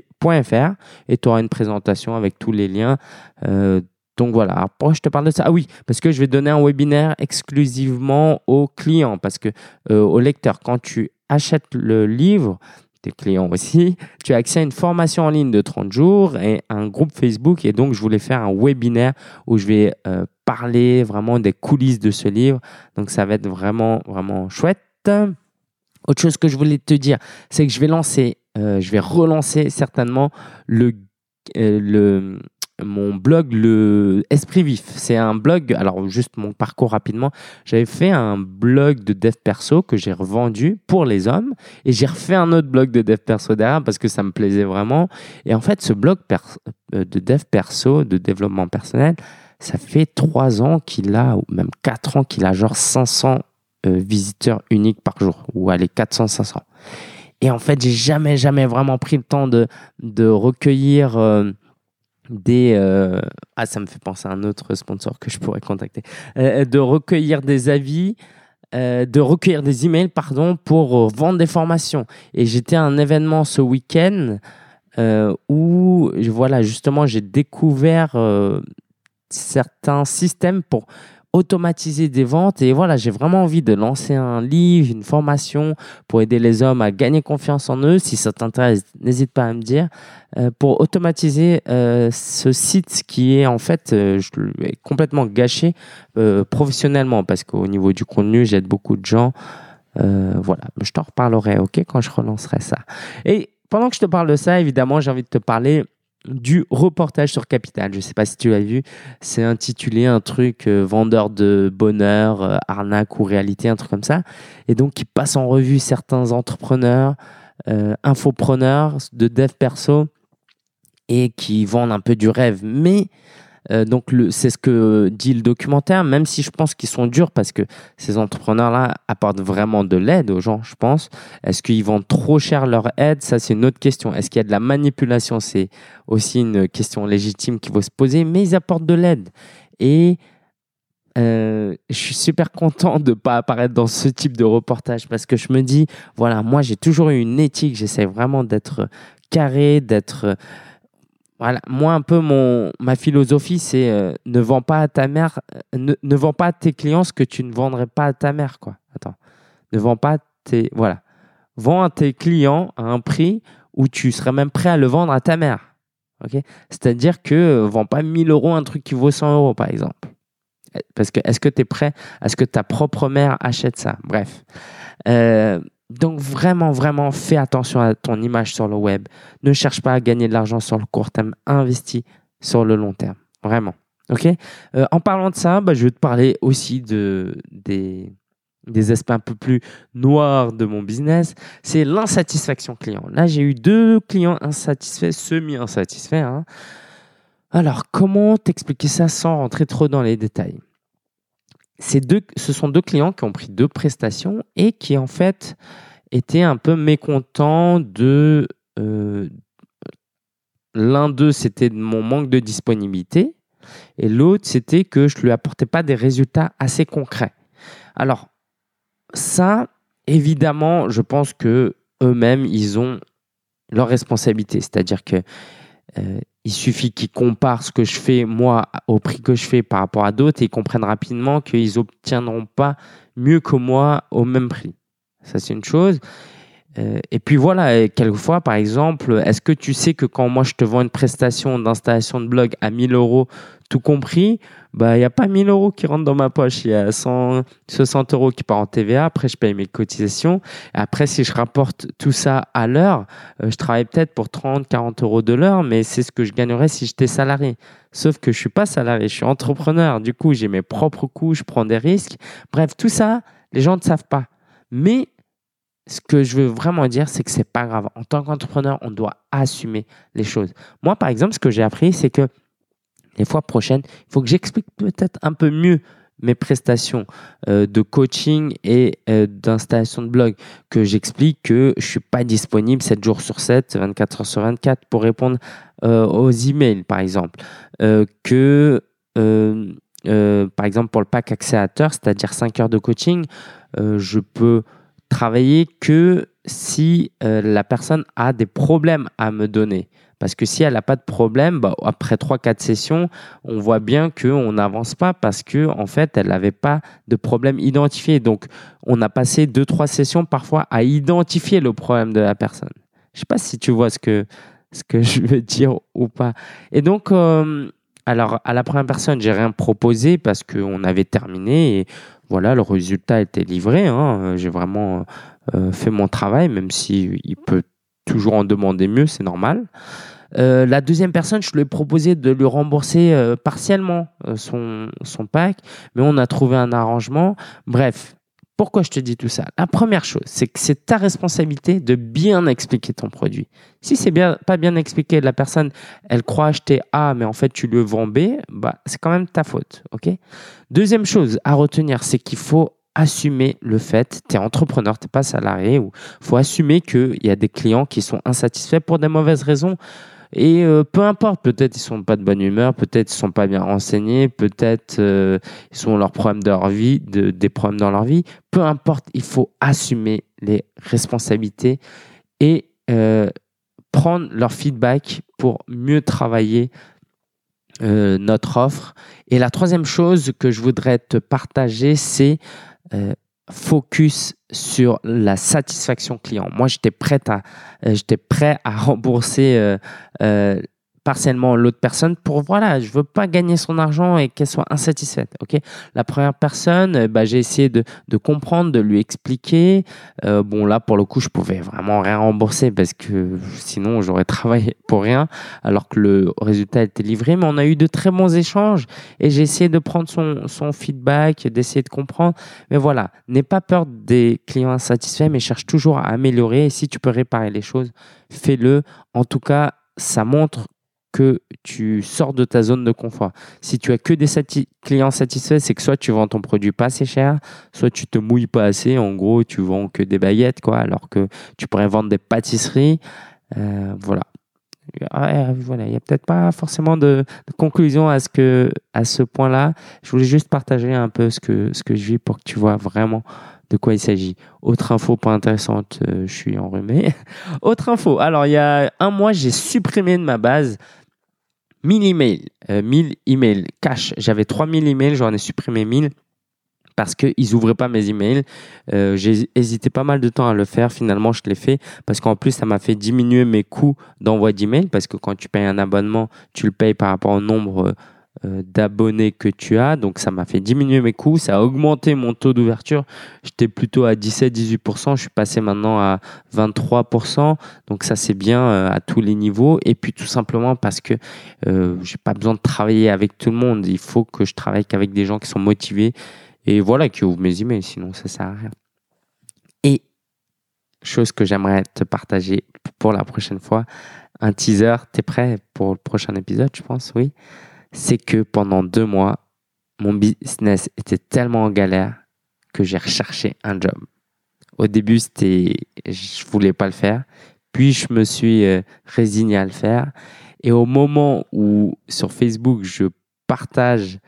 et tu auras une présentation avec tous les liens. Euh, donc voilà, pourquoi je te parle de ça? Ah oui, parce que je vais donner un webinaire exclusivement aux clients, parce que euh, aux lecteurs, quand tu achètes le livre, tes clients aussi, tu as accès à une formation en ligne de 30 jours et un groupe Facebook. Et donc, je voulais faire un webinaire où je vais euh, parler vraiment des coulisses de ce livre. Donc, ça va être vraiment, vraiment chouette. Autre chose que je voulais te dire, c'est que je vais lancer, euh, je vais relancer certainement le, le mon blog le Esprit Vif. C'est un blog, alors juste mon parcours rapidement, j'avais fait un blog de dev perso que j'ai revendu pour les hommes et j'ai refait un autre blog de dev perso derrière parce que ça me plaisait vraiment. Et en fait, ce blog euh, de dev perso, de développement personnel, ça fait trois ans qu'il a, ou même quatre ans qu'il a genre 500 euh, visiteurs uniques par jour, ou allez, 400-500. Et en fait, j'ai jamais, jamais vraiment pris le temps de, de recueillir... Euh, des euh, ah ça me fait penser à un autre sponsor que je pourrais contacter euh, de recueillir des avis euh, de recueillir des emails pardon pour vendre des formations et j'étais à un événement ce week-end où voilà justement j'ai découvert certains systèmes pour automatiser des ventes. Et voilà, j'ai vraiment envie de lancer un livre, une formation pour aider les hommes à gagner confiance en eux. Si ça t'intéresse, n'hésite pas à me dire. Euh, pour automatiser euh, ce site qui est en fait euh, complètement gâché professionnellement parce qu'au niveau du contenu, j'aide beaucoup de gens. voilà, je t'en reparlerai, ok, quand je relancerai ça. Et pendant que je te parle de ça, évidemment, j'ai envie de te parler du reportage sur Capital. Je ne sais pas si tu l'as vu. C'est intitulé un truc euh, vendeur de bonheur, euh, arnaque ou réalité, un truc comme ça. Et donc, il passe en revue certains entrepreneurs, euh, infopreneurs de dev perso et qui vendent un peu du rêve. Mais euh, donc, c'est ce que dit le documentaire, même si je pense qu'ils sont durs parce que ces entrepreneurs-là apportent vraiment de l'aide aux gens, je pense. Est-ce qu'ils vendent trop cher leur aide? Ça, c'est une autre question. Est-ce qu'il y a de la manipulation? C'est aussi une question légitime qu'il faut se poser, mais ils apportent de l'aide. Et euh, je suis super content de ne pas apparaître dans ce type de reportage parce que je me dis, voilà, moi j'ai toujours eu une éthique, j'essaie vraiment d'être carré, d'être voilà, moi un peu mon ma philosophie c'est euh, ne vends pas à ta mère euh, ne, vends pas à tes clients ce que tu ne vendrais pas à ta mère quoi. Attends. Ne vends pas tes voilà. À tes clients à un prix où tu serais même prêt à le vendre à ta mère. ok? C'est-à-dire que euh, vends pas 1000 euros un truc qui vaut 100 euros, par exemple. Parce que est-ce que tu es prêt à ce que ta propre mère achète ça? Bref. Euh, donc vraiment, vraiment, fais attention à ton image sur le web. Ne cherche pas à gagner de l'argent sur le court terme. Investis sur le long terme. Vraiment. Euh, En parlant de ça, bah, je vais te parler aussi de, des, des aspects un peu plus noirs de mon business. C'est l'insatisfaction client. Là, j'ai eu deux clients insatisfaits, semi-insatisfaits. Hein. Alors, comment t'expliquer ça sans rentrer trop dans les détails? Ces deux, Ce sont deux clients qui ont pris deux prestations et qui, en fait, étaient un peu mécontents de... Euh, l'un d'eux, c'était mon manque de disponibilité et l'autre, c'était que je lui apportais pas des résultats assez concrets. Alors, ça, évidemment, je pense que eux-mêmes, ils ont leur responsabilité. C'est-à-dire que euh, il suffit qu'ils comparent ce que je fais, moi, au prix que je fais par rapport à d'autres et ils comprennent rapidement qu'ils n'obtiendront pas mieux que moi au même prix. Ça, c'est une chose. Euh, et puis voilà, quelquefois, par exemple, est-ce que tu sais que quand moi je te vends une prestation d'installation de blog à 1000 euros, tout compris, bah, il n'y a pas 1000 euros qui rentrent dans ma poche. Il y a 160 euros qui partent en TVA. Après, je paye mes cotisations. après, si je rapporte tout ça à l'heure, euh, je travaille peut-être pour 30, 40 euros de l'heure, mais c'est ce que je gagnerais si j'étais salarié. Sauf que je suis pas salarié, je suis entrepreneur. Du coup, j'ai mes propres coûts, je prends des risques. Bref, tout ça, les gens ne savent pas. Mais ce que je veux vraiment dire, c'est que c'est pas grave. En tant qu'entrepreneur, on doit assumer les choses. Moi, par exemple, ce que j'ai appris, c'est que les fois prochaines, il faut que j'explique peut-être un peu mieux mes prestations euh, de coaching et euh, d'installation de blog, que j'explique que je suis pas disponible 7 jours sur 7, 24 heures sur 24 pour répondre euh, aux emails, par exemple. que, par exemple, pour le pack accélérateur, c'est-à-dire 5 heures de coaching, je peux travailler que si la personne a des problèmes à me donner. Parce que si elle n'a pas de problème, bah, après 3-4 sessions, on voit bien qu'on n'avance pas parce qu'en en fait, elle n'avait pas de problème identifié. Donc, on a passé 2-3 sessions parfois à identifier le problème de la personne. Je ne sais pas si tu vois ce que, ce que je veux dire ou pas. Et donc, euh, alors, à la première personne, j'ai rien proposé parce qu'on avait terminé et voilà, le résultat était livré. Hein. J'ai vraiment euh, fait mon travail, même s'il il peut toujours en demander mieux, c'est normal. Euh, la deuxième personne, je lui ai proposé de lui rembourser euh, partiellement son pack, mais on a trouvé un arrangement. Bref, pourquoi je te dis tout ça? La première chose, c'est que c'est ta responsabilité de bien expliquer ton produit. Si c'est bien, pas bien expliqué, la personne, elle croit acheter A, mais en fait tu le vends B, bah, c'est quand même ta faute. ok? Deuxième chose à retenir, c'est qu'il faut assumer le fait, tu es entrepreneur, tu n'es pas salarié, il faut assumer qu'il y a des clients qui sont insatisfaits pour des mauvaises raisons. Et euh, peu importe, peut-être ils sont pas de bonne humeur, peut-être ils sont pas bien renseignés, peut-être euh, ils ont leurs problèmes leur vie, des problèmes dans leur vie. Peu importe, il faut assumer les responsabilités et euh, prendre leur feedback pour mieux travailler notre offre. Et la troisième chose que je voudrais te partager, c'est focus sur la satisfaction client. Moi, j'étais prêt à, euh, j'étais prêt à rembourser euh, euh, partiellement l'autre personne pour voilà, je veux pas gagner son argent et qu'elle soit insatisfaite. Ok, la première personne, euh, bah, j'ai essayé de, de, comprendre, de lui expliquer. Euh, bon là pour le coup, je pouvais vraiment rien rembourser parce que sinon j'aurais [laughs] travaillé pour rien, alors que le résultat était livré. Mais on a eu de très bons échanges et j'ai essayé de prendre son, son feedback, d'essayer de comprendre. Mais voilà, n'aie pas peur des clients insatisfaits, mais cherche toujours à améliorer. Et si tu peux réparer les choses, fais-le. En tout cas, ça montre que tu sors de ta zone de confort. Si tu as que des clients satisfaits, c'est que soit tu vends ton produit pas assez cher, soit tu te mouilles pas assez. En gros, tu vends que des baguettes, quoi, alors que tu pourrais vendre des pâtisseries. Euh, voilà. Voilà, il n'y a peut-être pas forcément de, conclusion à ce, que, à ce point-là. Je voulais juste partager un peu ce que, ce que je vis pour que tu vois vraiment de quoi il s'agit. Autre info pas intéressante, euh, je suis enrhumé. [laughs] Autre info, alors il y a un mois, j'ai supprimé de ma base 1000 emails, 1000 euh, emails cash. J'avais 3000 emails, j'en ai supprimé 1000 parce qu'ils n'ouvraient pas mes emails. Euh, j'ai hésité pas mal de temps à le faire. Finalement, je l'ai fait parce qu'en plus, ça m'a fait diminuer mes coûts d'envoi d'emails parce que quand tu payes un abonnement, tu le payes par rapport au nombre euh, d'abonnés que tu as. Donc, ça m'a fait diminuer mes coûts. Ça a augmenté mon taux d'ouverture. J'étais plutôt à 17-18%. Je suis passé maintenant à 23%. Donc, ça, c'est bien euh, à tous les niveaux. Et puis, tout simplement parce que euh, j'ai pas besoin de travailler avec tout le monde. Il faut que je travaille qu'avec des gens qui sont motivés et voilà, qui ouvrent mes emails, sinon ça sert à rien. Et chose que j'aimerais te partager pour la prochaine fois, un teaser, t'es prêt pour le prochain épisode, je pense, oui. C'est que pendant deux mois, mon business était tellement en galère que j'ai recherché un job. Au début, c'était, je voulais pas le faire. Puis je me suis euh, résigné à le faire. Et au moment où sur Facebook, je partage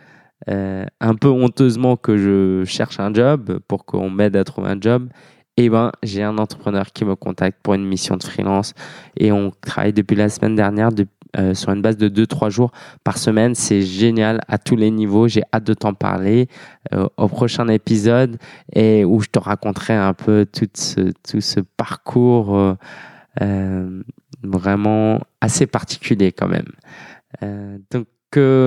euh, un peu honteusement que je cherche un job pour qu'on m'aide à trouver un job, eh ben, j'ai un entrepreneur qui me contacte pour une mission de freelance et on travaille depuis la semaine dernière euh, sur une base de 2-3 jours par semaine. C'est génial à tous les niveaux. J'ai hâte de t'en parler euh, au prochain épisode et où je te raconterai un peu tout ce, tout ce parcours vraiment assez particulier quand même. donc,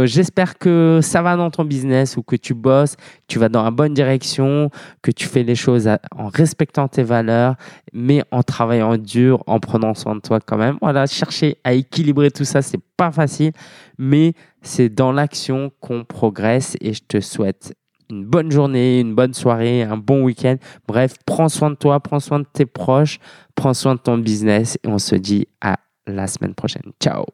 j'espère que ça va dans ton business ou que tu bosses, tu vas dans la bonne direction, que tu fais les choses en respectant tes valeurs, mais en travaillant dur, en prenant soin de toi quand même. Voilà, chercher à équilibrer tout ça, c'est pas facile, mais c'est dans l'action qu'on progresse et je te souhaite une bonne journée, une bonne soirée, un bon week-end. Bref, prends soin de toi, prends soin de tes proches, prends soin de ton business et on se dit à la semaine prochaine. Ciao